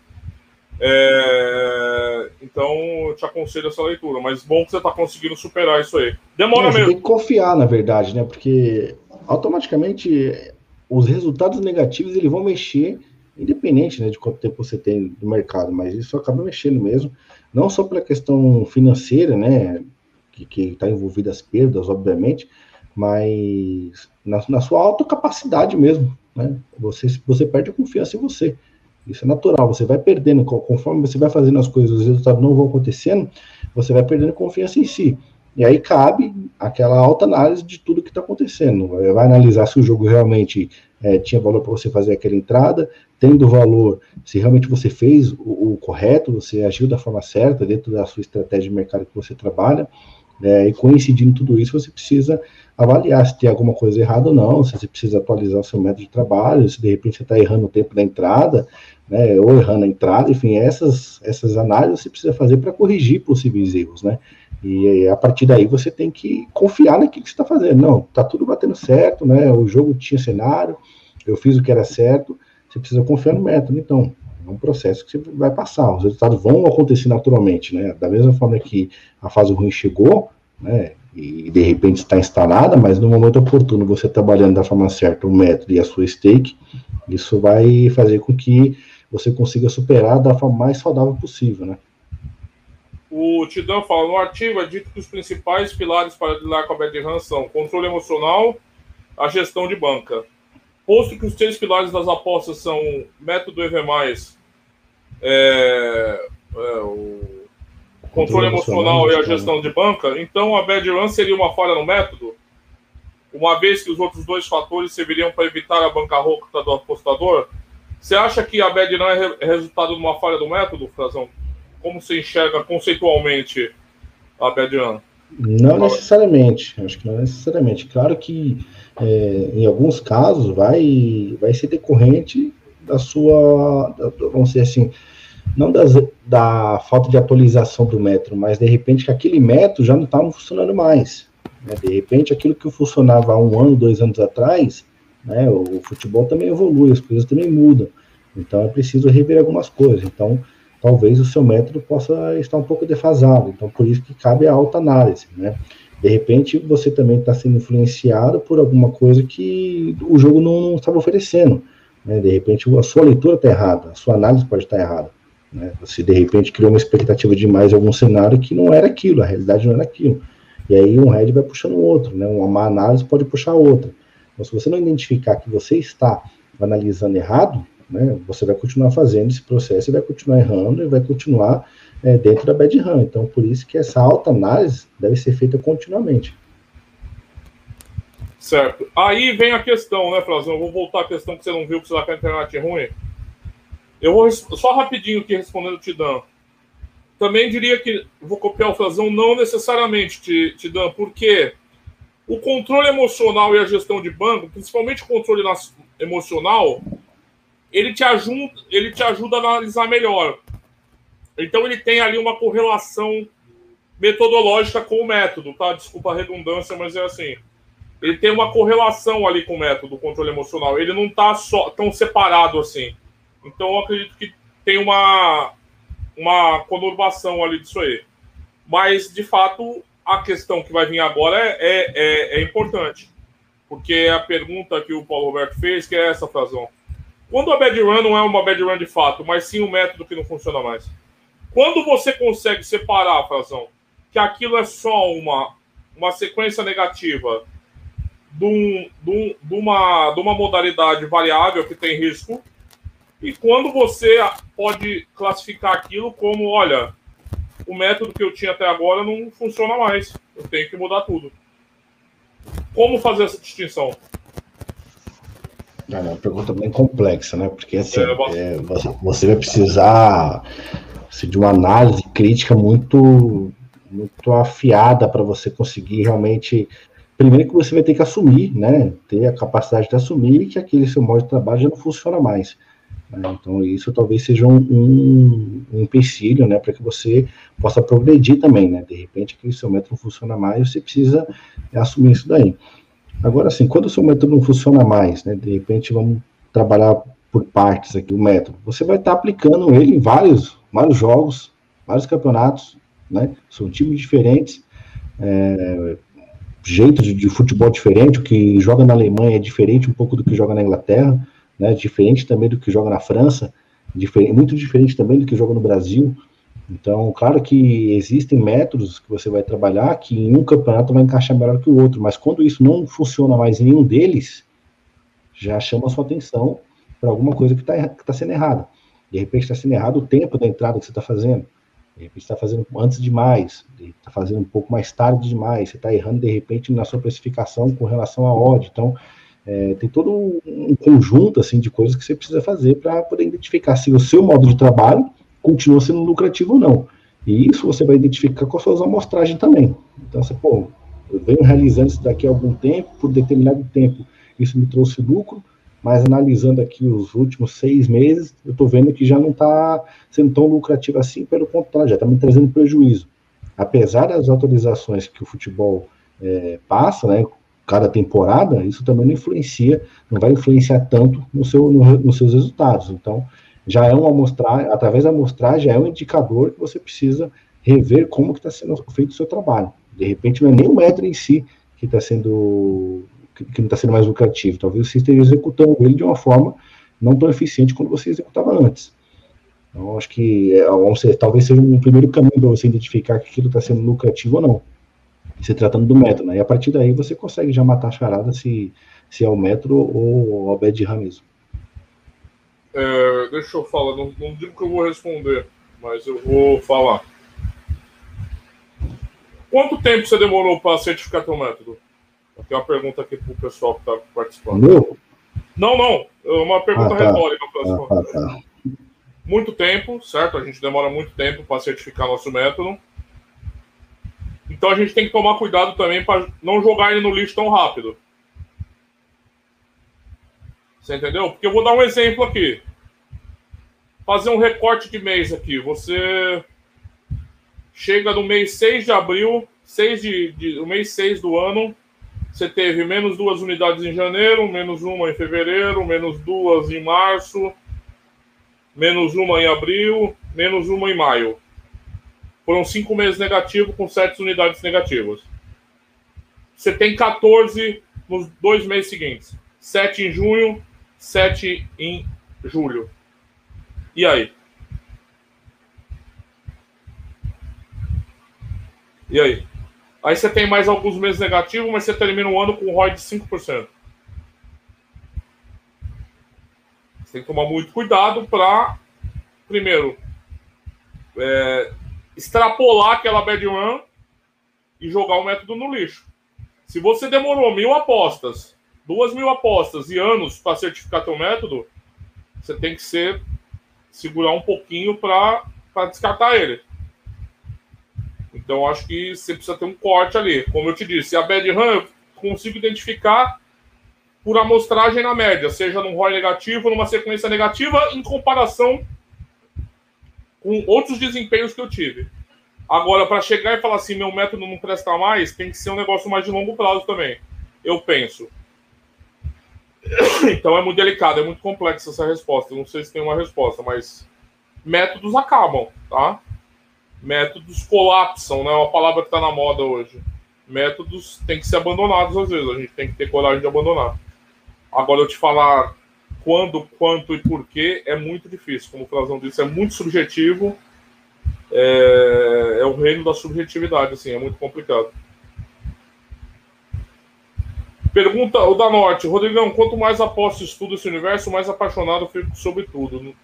É, então, eu te aconselho essa leitura, mas bom que você está conseguindo superar isso aí. Demora Não, mesmo. Tem que confiar, na verdade, né? Porque automaticamente os resultados negativos eles vão mexer, independente né, de quanto tempo você tem no mercado, mas isso acaba mexendo mesmo, não só pela questão financeira, né? Que está envolvida as perdas, obviamente, mas na, na sua autocapacidade mesmo, né? Você, você perde a confiança em você. Isso é natural, você vai perdendo, conforme você vai fazendo as coisas, os resultados não vão acontecendo, você vai perdendo confiança em si. E aí cabe aquela alta análise de tudo que está acontecendo. Vai analisar se o jogo realmente é, tinha valor para você fazer aquela entrada, tendo valor, se realmente você fez o, o, correto, você agiu da forma certa dentro da sua estratégia de mercado que você trabalha, é, e coincidindo tudo isso, você precisa avaliar se tem alguma coisa errada ou não, se você precisa atualizar o seu método de trabalho, se de repente você está errando o tempo da entrada, né, ou errando a entrada, enfim, essas, essas análises você precisa fazer para corrigir possíveis erros, né? E a partir daí você tem que confiar naquilo que você está fazendo. Não, tá tudo batendo certo, né? O jogo tinha cenário, eu fiz o que era certo, você precisa confiar no método. Então, é um processo que você vai passar, os resultados vão acontecer naturalmente, né? Da mesma forma que a fase ruim chegou, né? E de repente está instalada, mas no momento oportuno, você trabalhando da forma certa o método e a sua stake, isso vai fazer com que você consiga superar da forma mais saudável possível, né? O Tidão fala, no artigo é dito que os principais pilares para lidar com a bad run são controle emocional, a gestão de banca. Posto que os três pilares das apostas são método EV+, é, é, o controle emocional e a gestão de banca, então a bad run seria uma falha no método? Uma vez que os outros dois fatores serviriam para evitar a bancarrota do apostador? Você acha que a bad não é, é resultado de uma falha do método, Frazão? Como você enxerga conceitualmente a run? Não necessariamente, acho que não necessariamente. Claro que é, em alguns casos vai, vai ser decorrente da sua, da, vamos dizer assim, não das, da falta de atualização do método, mas de repente que aquele método já não estava funcionando mais. Né? De repente aquilo que funcionava há um ano, dois anos atrás, né? O, futebol também evolui, as coisas também mudam. Então é preciso rever algumas coisas. Então, talvez o seu método possa estar um pouco defasado. Então, por isso que cabe a alta análise, né? De repente, você também está sendo influenciado por alguma coisa que o jogo não, estava oferecendo. Né? De repente, a sua leitura está errada, a sua análise pode estar errada. Né? Você, de repente, criou uma expectativa demais em algum cenário que não era aquilo, a realidade não era aquilo. E aí, um head vai puxando o outro, né? Uma má análise pode puxar outra. Então, se você não identificar que você está analisando errado, né, você vai continuar fazendo esse processo e vai continuar errando e vai continuar é, dentro da bad run. Então, por isso que essa alta análise deve ser feita continuamente. Certo. Aí vem a questão, né, Frazão? Eu vou voltar à questão que você não viu, que você está com a internet ruim. Eu vou só rapidinho aqui respondendo Tidão. Também diria que vou copiar o Frazão, não necessariamente, Tidão, porque o controle emocional e a gestão de banco, principalmente o controle emocional, ele te ajuda, ele te ajuda a analisar melhor. Então ele tem ali uma correlação metodológica com o método, tá? Desculpa a redundância, mas é assim ele tem uma correlação ali com o método do controle emocional. Ele não está só tão separado assim. Então eu acredito que tem uma uma conurbação ali disso aí. Mas de fato a questão que vai vir agora é, é, é, é importante, porque a pergunta que o Paulo Roberto fez que é essa, Frazão. Quando a bad run não é uma bad run de fato, mas sim um método que não funciona mais. Quando você consegue separar, Frazão, que aquilo é só uma, uma sequência negativa de, um, de, um, de, uma, de uma modalidade variável que tem risco, e quando você pode classificar aquilo como, olha, o método que eu tinha até agora não funciona mais, eu tenho que mudar tudo. Como fazer essa distinção? É uma pergunta bem complexa, né? Porque assim, é, você vai precisar assim, de uma análise crítica muito, muito afiada para você conseguir realmente primeiro que você vai ter que assumir, né, ter a capacidade de assumir que aquele seu modo de trabalho já não funciona mais. Né? Então, isso talvez seja um, um, um empecilho, né, para que você possa progredir também, né, de repente aquele seu método não funciona mais, você precisa assumir isso daí. Agora, assim, quando o seu método não funciona mais, né, de repente vamos trabalhar por partes aqui, o método, você vai estar aplicando ele em vários, vários jogos, vários campeonatos, né, são times diferentes, é, jeito de, de, futebol diferente, o que joga na Alemanha é diferente um pouco do que joga na Inglaterra, né, diferente também do que joga na França, diferente, muito diferente também do que joga no Brasil. Então, claro que existem métodos que você vai trabalhar que em um campeonato vai encaixar melhor que o outro, mas quando isso não funciona mais em nenhum deles, já chama a sua atenção para alguma coisa que está tá sendo errada. De repente está sendo errado o tempo da entrada que você está fazendo. De repente está fazendo antes demais, está fazendo um pouco mais tarde demais, você está errando de repente na sua precificação com relação à odd. Então, é, tem todo um conjunto assim de coisas que você precisa fazer para poder identificar se o seu modo de trabalho continua sendo lucrativo ou não. E isso você vai identificar com as suas amostragens também. Então, você, pô, eu venho realizando isso daqui há algum tempo, por determinado tempo, isso me trouxe lucro, mas analisando aqui os últimos seis meses, eu estou vendo que já não está sendo tão lucrativo assim, pelo contrário, já está me trazendo prejuízo. Apesar das atualizações que o futebol é, passa, né, cada temporada, isso também não influencia, não vai influenciar tanto no seu, no, nos seus resultados. Então, já é uma amostragem, através da amostragem, já é um indicador que você precisa rever como que está sendo feito o seu trabalho. De repente, não é nem o metro em si que está sendo que não está sendo mais lucrativo. Talvez você esteja executando ele de uma forma não tão eficiente quanto você executava antes. Então, acho que é, talvez seja um primeiro caminho para você identificar que aquilo está sendo lucrativo ou não, se tratando do método. Né? E a partir daí você consegue já matar a charada se, se é o metro ou o bad RAM mesmo. É, deixa eu falar, não, não digo que eu vou responder, mas eu vou falar. Quanto tempo você demorou para certificar teu método? Tem uma pergunta aqui para o pessoal que está participando. Meu? Não, não. É uma pergunta ah, tá. retórica. Ah, tá, tá. Muito tempo, certo? A gente demora muito tempo para certificar nosso método. Então a gente tem que tomar cuidado também para não jogar ele no lixo tão rápido. Você entendeu? Porque eu vou dar um exemplo aqui. Fazer um recorte de mês aqui. Você chega no mês 6 de abril, 6 de, de, o mês 6 do ano, você teve menos duas unidades em janeiro, menos uma em fevereiro, menos duas em março, menos uma em abril, menos uma em maio. Foram cinco meses negativos com sete unidades negativas. Você tem 14 nos dois meses seguintes. Sete em junho, sete em julho. E aí? E aí? Aí você tem mais alguns meses negativos, mas você termina o ano com um ROI de 5%. Você tem que tomar muito cuidado para, primeiro, é, extrapolar aquela bad run e jogar o método no lixo. Se você demorou mil apostas, duas mil apostas e anos para certificar teu método, você tem que ser segurar um pouquinho para descartar ele. Então acho que você precisa ter um corte ali. Como eu te disse, a bad run eu consigo identificar por amostragem na média, seja num ROI negativo, numa sequência negativa, em comparação com outros desempenhos que eu tive. Agora, para chegar e falar assim, meu método não presta mais, tem que ser um negócio mais de longo prazo também. Eu penso. Então é muito delicado, é muito complexa essa resposta. Eu não sei se tem uma resposta, mas métodos acabam, tá? Métodos colapsam, né? É uma palavra que está na moda hoje. Métodos têm que ser abandonados às vezes, a gente tem que ter coragem de abandonar. Agora, eu te falar quando, quanto e porquê é muito difícil. Como o Frazão disse, é muito subjetivo. É, é o reino da subjetividade, assim, é muito complicado. Pergunta o da Norte. Rodrigão, quanto mais aposto estudo esse universo, mais apaixonado fico sobre tudo.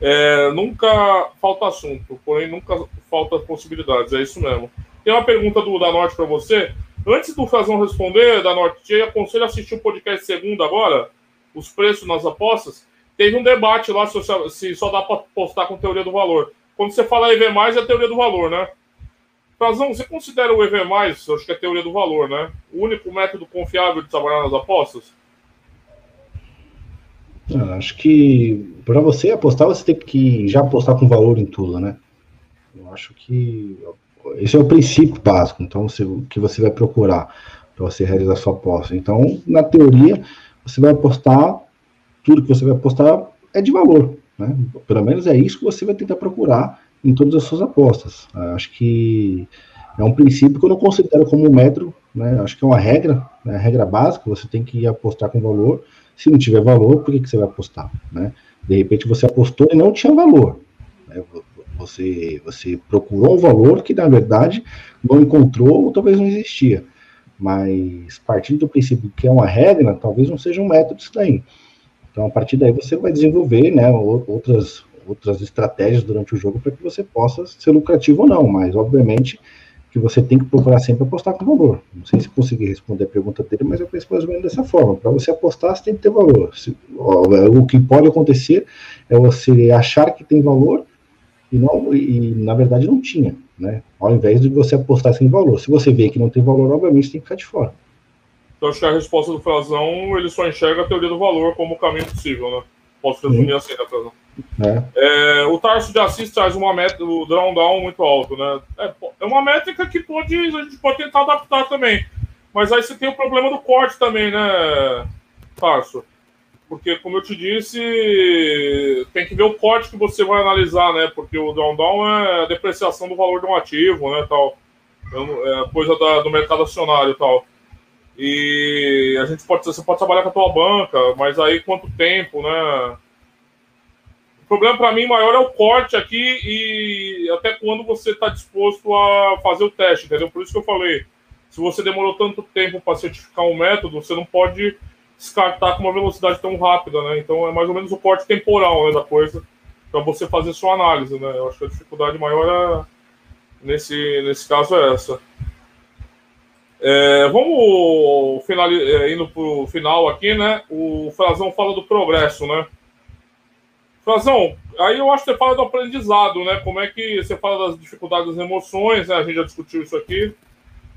É, nunca falta assunto, porém nunca falta possibilidades. É isso mesmo. Tem uma pergunta do da Norte para você. Antes do Frazão responder, da Norte, eu aconselho a assistir o podcast segunda agora, os preços nas apostas. Teve um debate lá se, se só dá para postar com teoria do valor. Quando você fala EV, é teoria do valor, né? Frazão, você considera o EV, acho que é a teoria do valor, né? O único método confiável de trabalhar nas apostas? Eu acho que para você apostar, você tem que já apostar com valor em tudo, né? Eu acho que esse é o princípio básico, então, o que você vai procurar para você realizar sua aposta. Então, na teoria, você vai apostar, tudo que você vai apostar é de valor, né? Pelo menos é isso que você vai tentar procurar em todas as suas apostas. Acho que é um princípio que eu não considero como um metro, né? Acho que é uma regra, né? regra básica, você tem que apostar com valor. Se não tiver valor, por que, que você vai apostar, né? De repente você apostou e não tinha valor. Né? Você, você procurou um valor que, na verdade, não encontrou ou talvez não existia. Mas, partindo do princípio que é uma regra, talvez não seja um método isso daí. Então, a partir daí, você vai desenvolver né, outras, outras estratégias durante o jogo para que você possa ser lucrativo ou não. Mas, obviamente, que você tem que procurar sempre apostar com valor. Não sei se consegui responder a pergunta dele, mas eu penso mais ou menos dessa forma. Para você apostar, você tem que ter valor. Se, o que pode acontecer é você achar que tem valor e, não, e na verdade não tinha, né? Ao invés de você apostar sem valor. Se você vê que não tem valor, obviamente tem que ficar de fora. Então acho que a resposta do Frazão, ele só enxerga a teoria do valor como o caminho possível, né? Posso resumir assim, né, Frazão? É. É, o Tarso de Assis traz uma métrica, o down down muito alto, né? É, é, uma métrica que pode, a gente pode tentar adaptar também. Mas aí você tem o problema do corte também, né, Tarso? porque, como eu te disse, tem que ver o corte que você vai analisar, né? Porque o down-down é a depreciação do valor de um ativo, né? Tal. É coisa da, do mercado acionário tal. E a gente pode, você pode trabalhar com a tua banca, mas aí quanto tempo, né? Problema para mim maior é o corte aqui e até quando você está disposto a fazer o teste, entendeu? Por isso que eu falei, se você demorou tanto tempo para certificar um método, você não pode descartar com uma velocidade tão rápida, né? Então é mais ou menos o corte temporal né, da coisa para você fazer sua análise, né? Eu acho que a dificuldade maior é, nesse, nesse caso é essa. É, vamos finali, é, indo para o final aqui, né? O Frazão fala do progresso, né? Frazão, aí eu acho que você fala do aprendizado, né? Como é que você fala das dificuldades das emoções, né? A gente já discutiu isso aqui.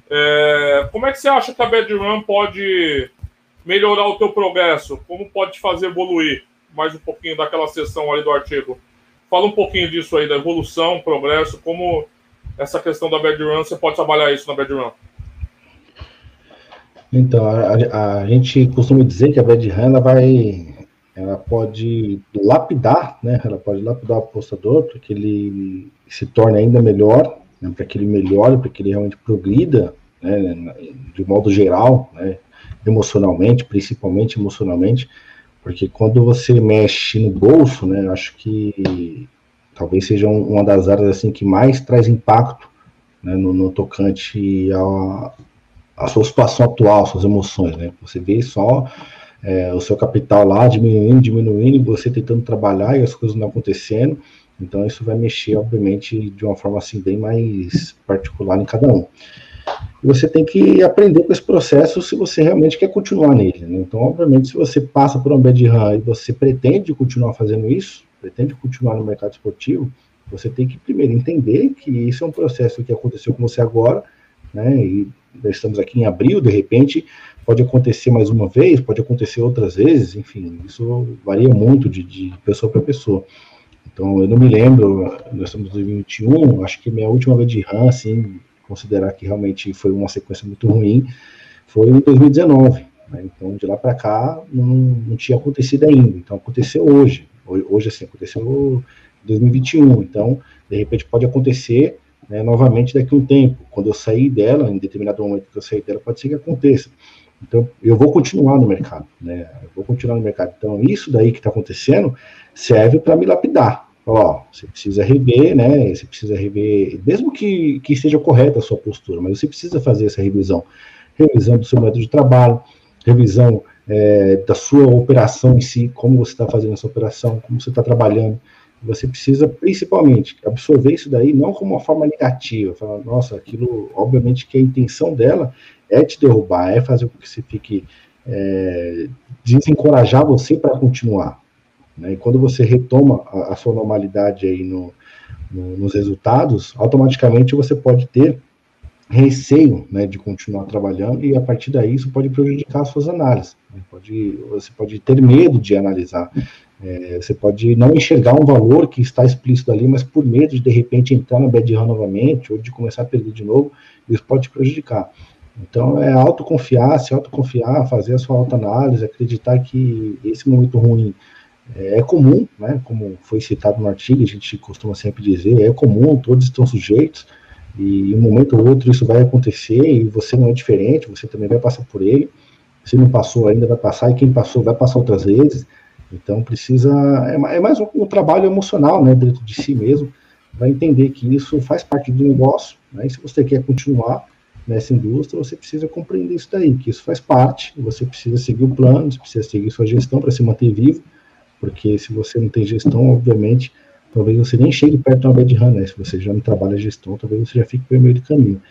É, como é que você acha que a Bad Run pode melhorar o teu progresso? Como pode te fazer evoluir? Mais um pouquinho daquela sessão ali do artigo. Fala um pouquinho disso aí, da evolução, progresso, como essa questão da Bad Run, você pode trabalhar isso na Bad Run. Então, a, a gente costuma dizer que a Bad Run, ela vai, ela pode lapidar, né? Ela pode lapidar o apostador para que ele se torne ainda melhor, né? para que ele melhore, para que ele realmente progrida, né? De modo geral, né? emocionalmente, principalmente emocionalmente, porque quando você mexe no bolso, né, acho que talvez seja uma das áreas assim que mais traz impacto né, no, no, tocante à, sua situação atual, suas emoções, né? Você vê só é, o seu capital lá diminuindo, diminuindo, e você tentando trabalhar e as coisas não acontecendo. Então isso vai mexer, obviamente, de uma forma assim bem mais particular em cada um. E você tem que aprender com esse processo se você realmente quer continuar nele. Né? Então, obviamente, se você passa por um bad run e você pretende continuar fazendo isso, pretende continuar no mercado esportivo, você tem que primeiro entender que isso é um processo que aconteceu com você agora, né? E estamos aqui em abril, de repente pode acontecer mais uma vez, pode acontecer outras vezes, enfim, isso varia muito de, de pessoa para pessoa. Então, eu não me lembro, nós estamos em 2021, acho que minha última vez de RAM, assim, considerar que realmente foi uma sequência muito ruim, foi em 2019. Né? Então, de lá para cá, não, não, tinha acontecido ainda. Então, aconteceu hoje. Hoje, assim, aconteceu em 2021. Então, de repente, pode acontecer né, novamente daqui a um tempo. Quando eu sair dela, em determinado momento que eu sair dela, pode ser que aconteça. Então, eu vou continuar no mercado, né? Eu vou continuar no mercado. Então, isso daí que está acontecendo serve para me lapidar. Ó, você precisa rever, né? Você precisa rever, mesmo que, que esteja correta a sua postura, mas você precisa fazer essa revisão. Revisão do seu método de trabalho, revisão é, da sua operação em si, como você está fazendo essa operação, como você está trabalhando. Você precisa, principalmente, absorver isso daí não como uma forma negativa, falar, nossa, aquilo, obviamente que a intenção dela é te derrubar, é fazer com que você fique, é, desencorajar você para continuar. Né? E quando você retoma a, a sua normalidade aí no, no, nos resultados, automaticamente você pode ter receio né, de continuar trabalhando e a partir daí isso pode prejudicar as suas análises. Né? Pode, você pode ter medo de analisar. É, você pode não enxergar um valor que está explícito ali, mas por medo de de repente entrar na bad run novamente ou de começar a perder de novo, isso pode te prejudicar. Então é autoconfiar, se autoconfiar, fazer a sua autoanálise, acreditar que esse momento ruim é, é comum, né? Como foi citado no artigo, a gente costuma sempre dizer, é comum, todos estão sujeitos, e um momento ou outro isso vai acontecer, e você não é diferente, você também vai passar por ele. Se não passou ainda, vai passar, e quem passou vai passar outras vezes. Então precisa. É, é mais um, um, trabalho emocional, né, dentro de si mesmo, para entender que isso faz parte do negócio, né? E se você quer continuar nessa indústria, você precisa compreender isso daí, que isso faz parte, você precisa seguir o plano, você precisa seguir sua gestão para se manter vivo, porque se você não tem gestão, obviamente, talvez você nem chegue perto de uma bad run, né? Se você já não trabalha gestão, talvez você já fique pelo meio do caminho.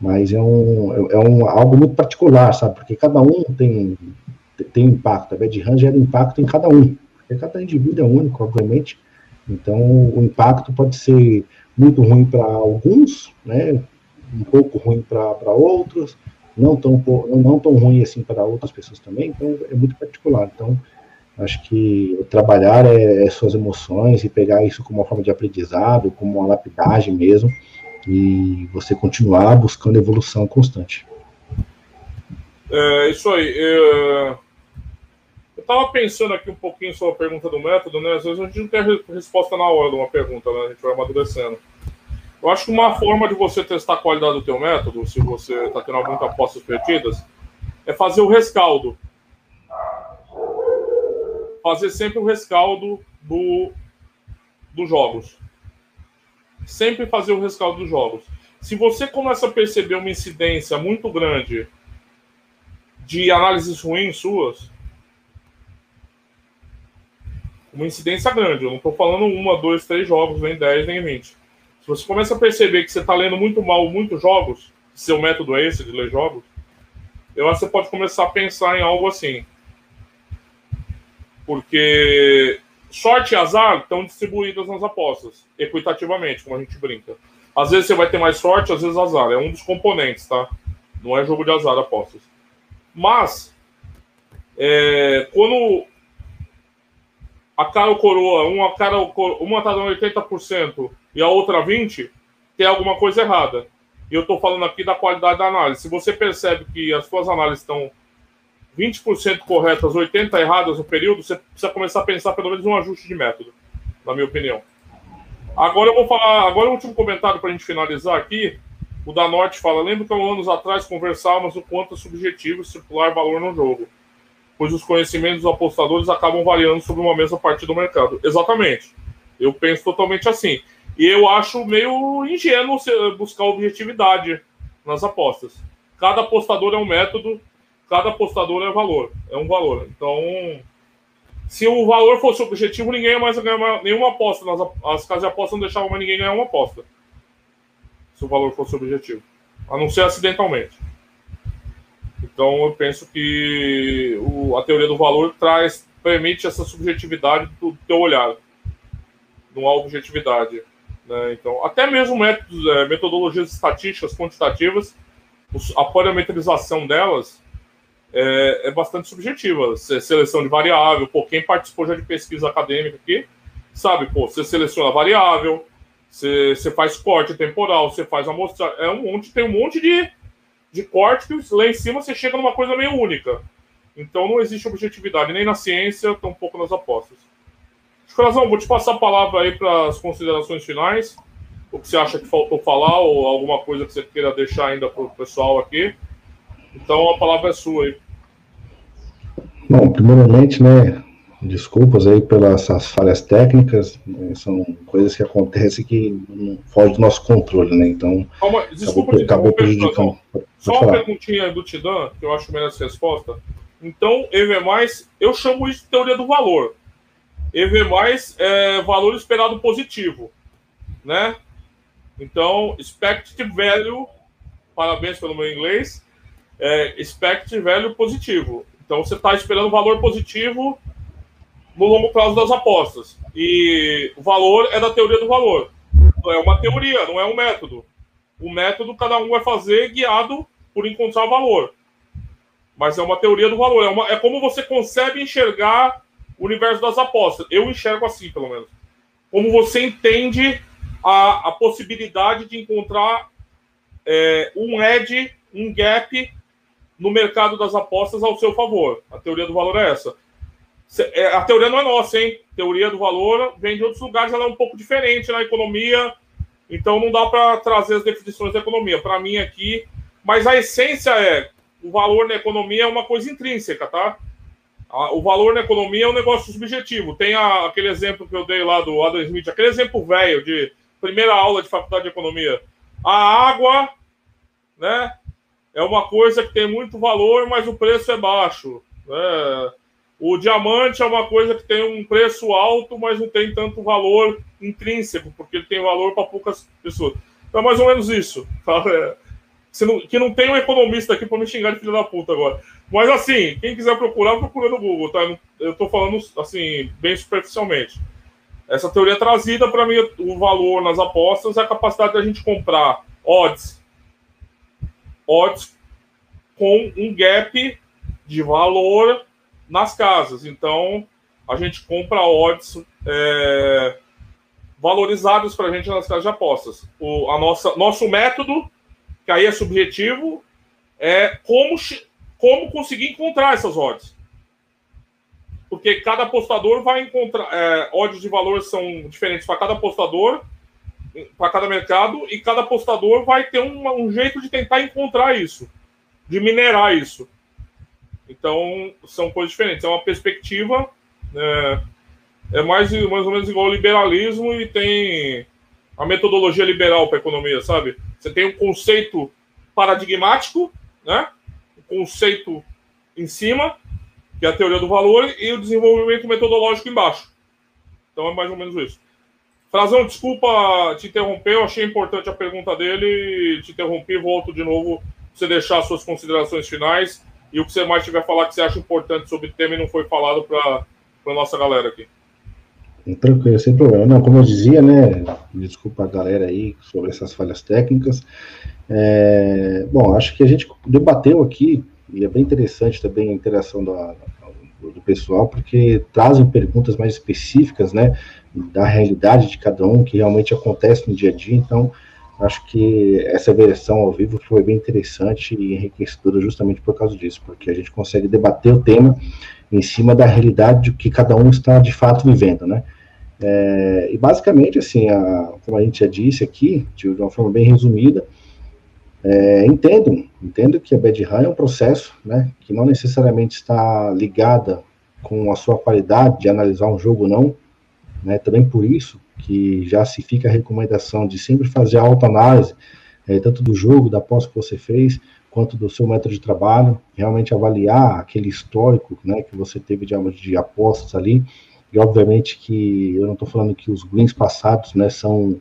Mas é, um, é, é um, algo muito particular, sabe? Porque cada um tem, tem impacto. A bad run gera impacto em cada um. Porque cada indivíduo é único, obviamente. Então, o impacto pode ser muito ruim para alguns, né? Um pouco ruim para outros, não tão, não, tão ruim assim para outras pessoas também. Então, é muito particular. Então, Acho que trabalhar é, é, suas emoções e pegar isso como uma forma de aprendizado, como uma lapidagem mesmo, e você continuar buscando evolução constante. É isso aí. É... Eu estava pensando aqui um pouquinho sobre a pergunta do método, né? Às vezes a gente não tem resposta na hora de uma pergunta, né? A gente vai amadurecendo. Eu acho que uma forma de você testar a qualidade do teu método, se você está tendo algumas apostas perdidas, é fazer o rescaldo fazer sempre o rescaldo do, dos jogos. Sempre fazer o rescaldo dos jogos. Se você começa a perceber uma incidência muito grande de análises ruins suas, uma incidência grande, eu não estou falando uma, dois, três jogos, nem dez, nem vinte. Se você começa a perceber que você está lendo muito mal muitos jogos, seu método é esse de ler jogos, eu acho que você pode começar a pensar em algo assim. Porque sorte e azar estão distribuídas nas apostas, equitativamente, como a gente brinca. Às vezes você vai ter mais sorte, às vezes azar. É um dos componentes, tá? Não é jogo de azar apostas. Mas, é, quando a cara ou coroa, uma cara uma tá dando 80% e a outra 20%, tem alguma coisa errada. E eu estou falando aqui da qualidade da análise. Se você percebe que as suas análises estão 20% corretas, 80% erradas no período, você precisa começar a pensar pelo menos um ajuste de método, na minha opinião. Agora eu vou falar, agora o último comentário para a gente finalizar aqui. O da Norte fala: lembro que há anos atrás conversávamos o quanto é subjetivo circular valor no jogo, pois os conhecimentos dos apostadores acabam variando sobre uma mesma parte do mercado. Exatamente. Eu penso totalmente assim. E eu acho meio ingênuo buscar objetividade nas apostas. Cada apostador é um método cada apostador é valor, é um valor. Então, se o valor fosse objetivo, ninguém mais ganhar nenhuma aposta. Nas, as casas de aposta não deixavam mais ninguém ganhar uma aposta. Se o valor fosse objetivo. A não ser acidentalmente. Então eu penso que o, a teoria do valor traz, permite essa subjetividade do teu olhar. Não há objetividade. Né? Então, até mesmo métodos, é, metodologias estatísticas, quantitativas, a parametrização delas é, é bastante subjetiva. Seleção de variável, pô, quem participou já de pesquisa acadêmica aqui, sabe, pô, você seleciona variável, você, você faz corte temporal, você faz amostra, é um monte, tem um monte de, de corte que lá em cima você chega numa coisa meio única. Então não existe objetividade nem na ciência, tampouco nas apostas. Corazão, vou te passar a palavra aí para as considerações finais. O que você acha que faltou falar ou alguma coisa que você queira deixar ainda para o pessoal aqui. Então a palavra é sua aí. Bom, primeiramente, né, desculpas aí pelas falhas técnicas, né, são coisas que acontecem que não fogem do nosso controle, né? Então, Calma, desculpa, acabou, acabou prejudicando. Só uma falar. perguntinha do Tidan, que eu acho melhor essa resposta. Então, EV+, eu chamo isso de teoria do valor. EV+, é valor esperado positivo, né? Então, expected value, parabéns pelo meu inglês, é, expected value positivo. Então você está esperando valor positivo no longo prazo das apostas. E o valor é da teoria do valor. É uma teoria, não é um método. O método cada um vai fazer guiado por encontrar valor. Mas é uma teoria do valor. É, uma, é como você consegue enxergar o universo das apostas. Eu enxergo assim, pelo menos. Como você entende a, a possibilidade de encontrar é, um edge, um gap no mercado das apostas ao seu favor. A teoria do valor é essa. É, a teoria não é nossa, hein? A teoria do valor vem de outros lugares, ela é um pouco diferente na economia, então não dá para trazer as definições da economia. Para mim aqui, mas a essência é o valor na economia é uma coisa intrínseca, tá? O valor na economia é um negócio subjetivo. Tem a, aquele exemplo que eu dei lá do Adam Smith, aquele exemplo velho de primeira aula de faculdade de economia. A água, né? é uma coisa que tem muito valor, mas o preço é baixo. Né? O diamante é uma coisa que tem um preço alto, mas não tem tanto valor intrínseco, porque ele tem valor para poucas pessoas. Então é mais ou menos isso. Que não tem um economista aqui para me xingar de filho da puta agora. Mas assim, quem quiser procurar, procura no Google, tá? Eu estou falando assim, bem superficialmente. Essa teoria trazida para mim, o valor nas apostas é a capacidade da gente comprar odds odds com um gap de valor nas casas. Então, a gente compra odds é, valorizados para a gente nas casas de apostas. O a nossa, nosso método, que aí é subjetivo, é como, como conseguir encontrar essas odds. Porque cada apostador vai encontrar. É, odds de valor são diferentes para cada apostador para cada mercado e cada apostador vai ter um, um, jeito de tentar encontrar isso, de minerar isso. Então, são coisas diferentes. É uma perspectiva, é, é mais, mais ou menos igual ao liberalismo e tem a metodologia liberal para a economia, sabe? Você tem um conceito paradigmático, né? Conceito em cima, que é a teoria do valor, e o desenvolvimento metodológico embaixo. Então, é mais ou menos isso. Frazão, desculpa te interromper, eu achei importante a pergunta dele, te interrompi, volto de novo você deixar suas considerações finais e o que você mais tiver a falar que você acha importante sobre o tema e não foi falado para a nossa galera aqui. Tranquilo, sem problema. Não, como eu dizia, né, desculpa a galera aí sobre essas falhas técnicas. É, bom, acho que a gente debateu aqui, e é bem interessante também a interação da, do pessoal, porque trazem perguntas mais específicas, né, da realidade de cada um, que realmente acontece no dia a dia. Então, acho que essa versão ao vivo foi bem interessante e enriquecedora justamente por causa disso, porque a gente consegue debater o tema em cima da realidade que cada um está de fato vivendo, né? É, e basicamente, assim, a, como a gente já disse aqui, de uma forma bem resumida, é, entendam, entendo que a Bad Run é um processo, né, que não necessariamente está ligada com a sua qualidade de analisar um jogo, não, né? Também por isso que já se fica a recomendação de sempre fazer a autoanálise, é, tanto do jogo, da posse que você fez, quanto do seu método de trabalho, realmente avaliar aquele histórico né, que você teve de, de apostas ali, e obviamente que eu não estou falando que os greens passados né, são,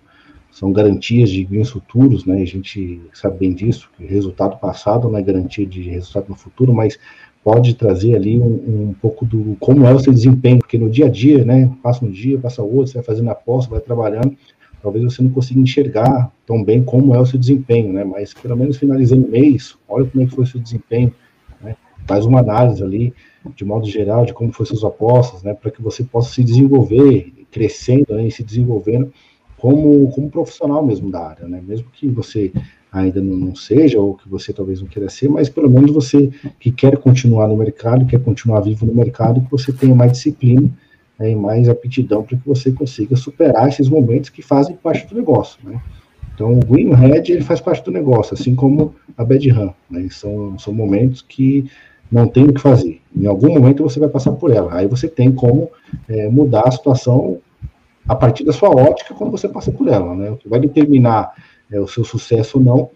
são garantias de greens futuros, né, a gente sabe bem disso, que resultado passado não é garantia de resultado no futuro, mas pode trazer ali um, um, pouco do como é o seu desempenho, porque no dia a dia, né, passa um dia, passa outro, você vai fazendo aposta, vai trabalhando, talvez você não consiga enxergar tão bem como é o seu desempenho, né, mas pelo menos finalizando o mês, olha como é que foi o seu desempenho, né, faz uma análise ali, de modo geral, de como foram suas apostas, né, para que você possa se desenvolver, crescendo né, e se desenvolvendo como, como profissional mesmo da área, né, mesmo que você ainda não seja, ou que você talvez não queira ser, mas pelo menos você que quer continuar no mercado, quer continuar vivo no mercado, que você tenha mais disciplina né, e mais aptidão para que você consiga superar esses momentos que fazem parte do negócio, né? Então, o green red ele faz parte do negócio, assim como a bad run, né? São, são momentos que não tem o que fazer. Em algum momento você vai passar por ela. Aí você tem como é, mudar a situação a partir da sua ótica quando você passa por ela, né? O que vai determinar é, o seu sucesso ou não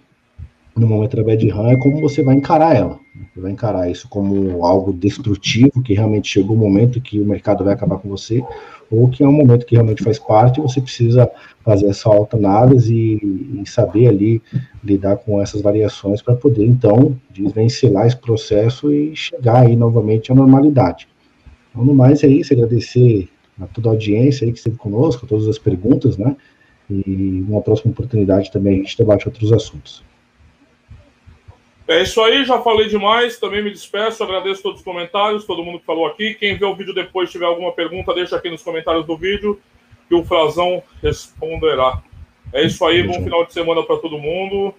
no momento da bad run é como você vai encarar ela. Você vai encarar isso como algo destrutivo, que realmente chegou o um momento que o mercado vai acabar com você, ou que é um momento que realmente faz parte e você precisa fazer essa autoanálise e, e saber ali lidar com essas variações para poder, então, desvencilhar esse processo e chegar aí novamente à normalidade. Então, no mais é isso, agradecer a toda a audiência aí que esteve conosco, todas as perguntas, né? E uma próxima oportunidade também a gente debate outros assuntos. É isso aí, já falei demais, também me despeço, agradeço todos os comentários, todo mundo que falou aqui. Quem vê o vídeo depois tiver alguma pergunta, deixa aqui nos comentários do vídeo que o Frazão responderá. É isso aí, bom final de semana para todo mundo,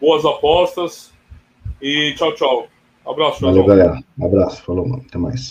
boas apostas e tchau, tchau. Abraço. Valeu, galera. Abraço, falou, mano. Até mais.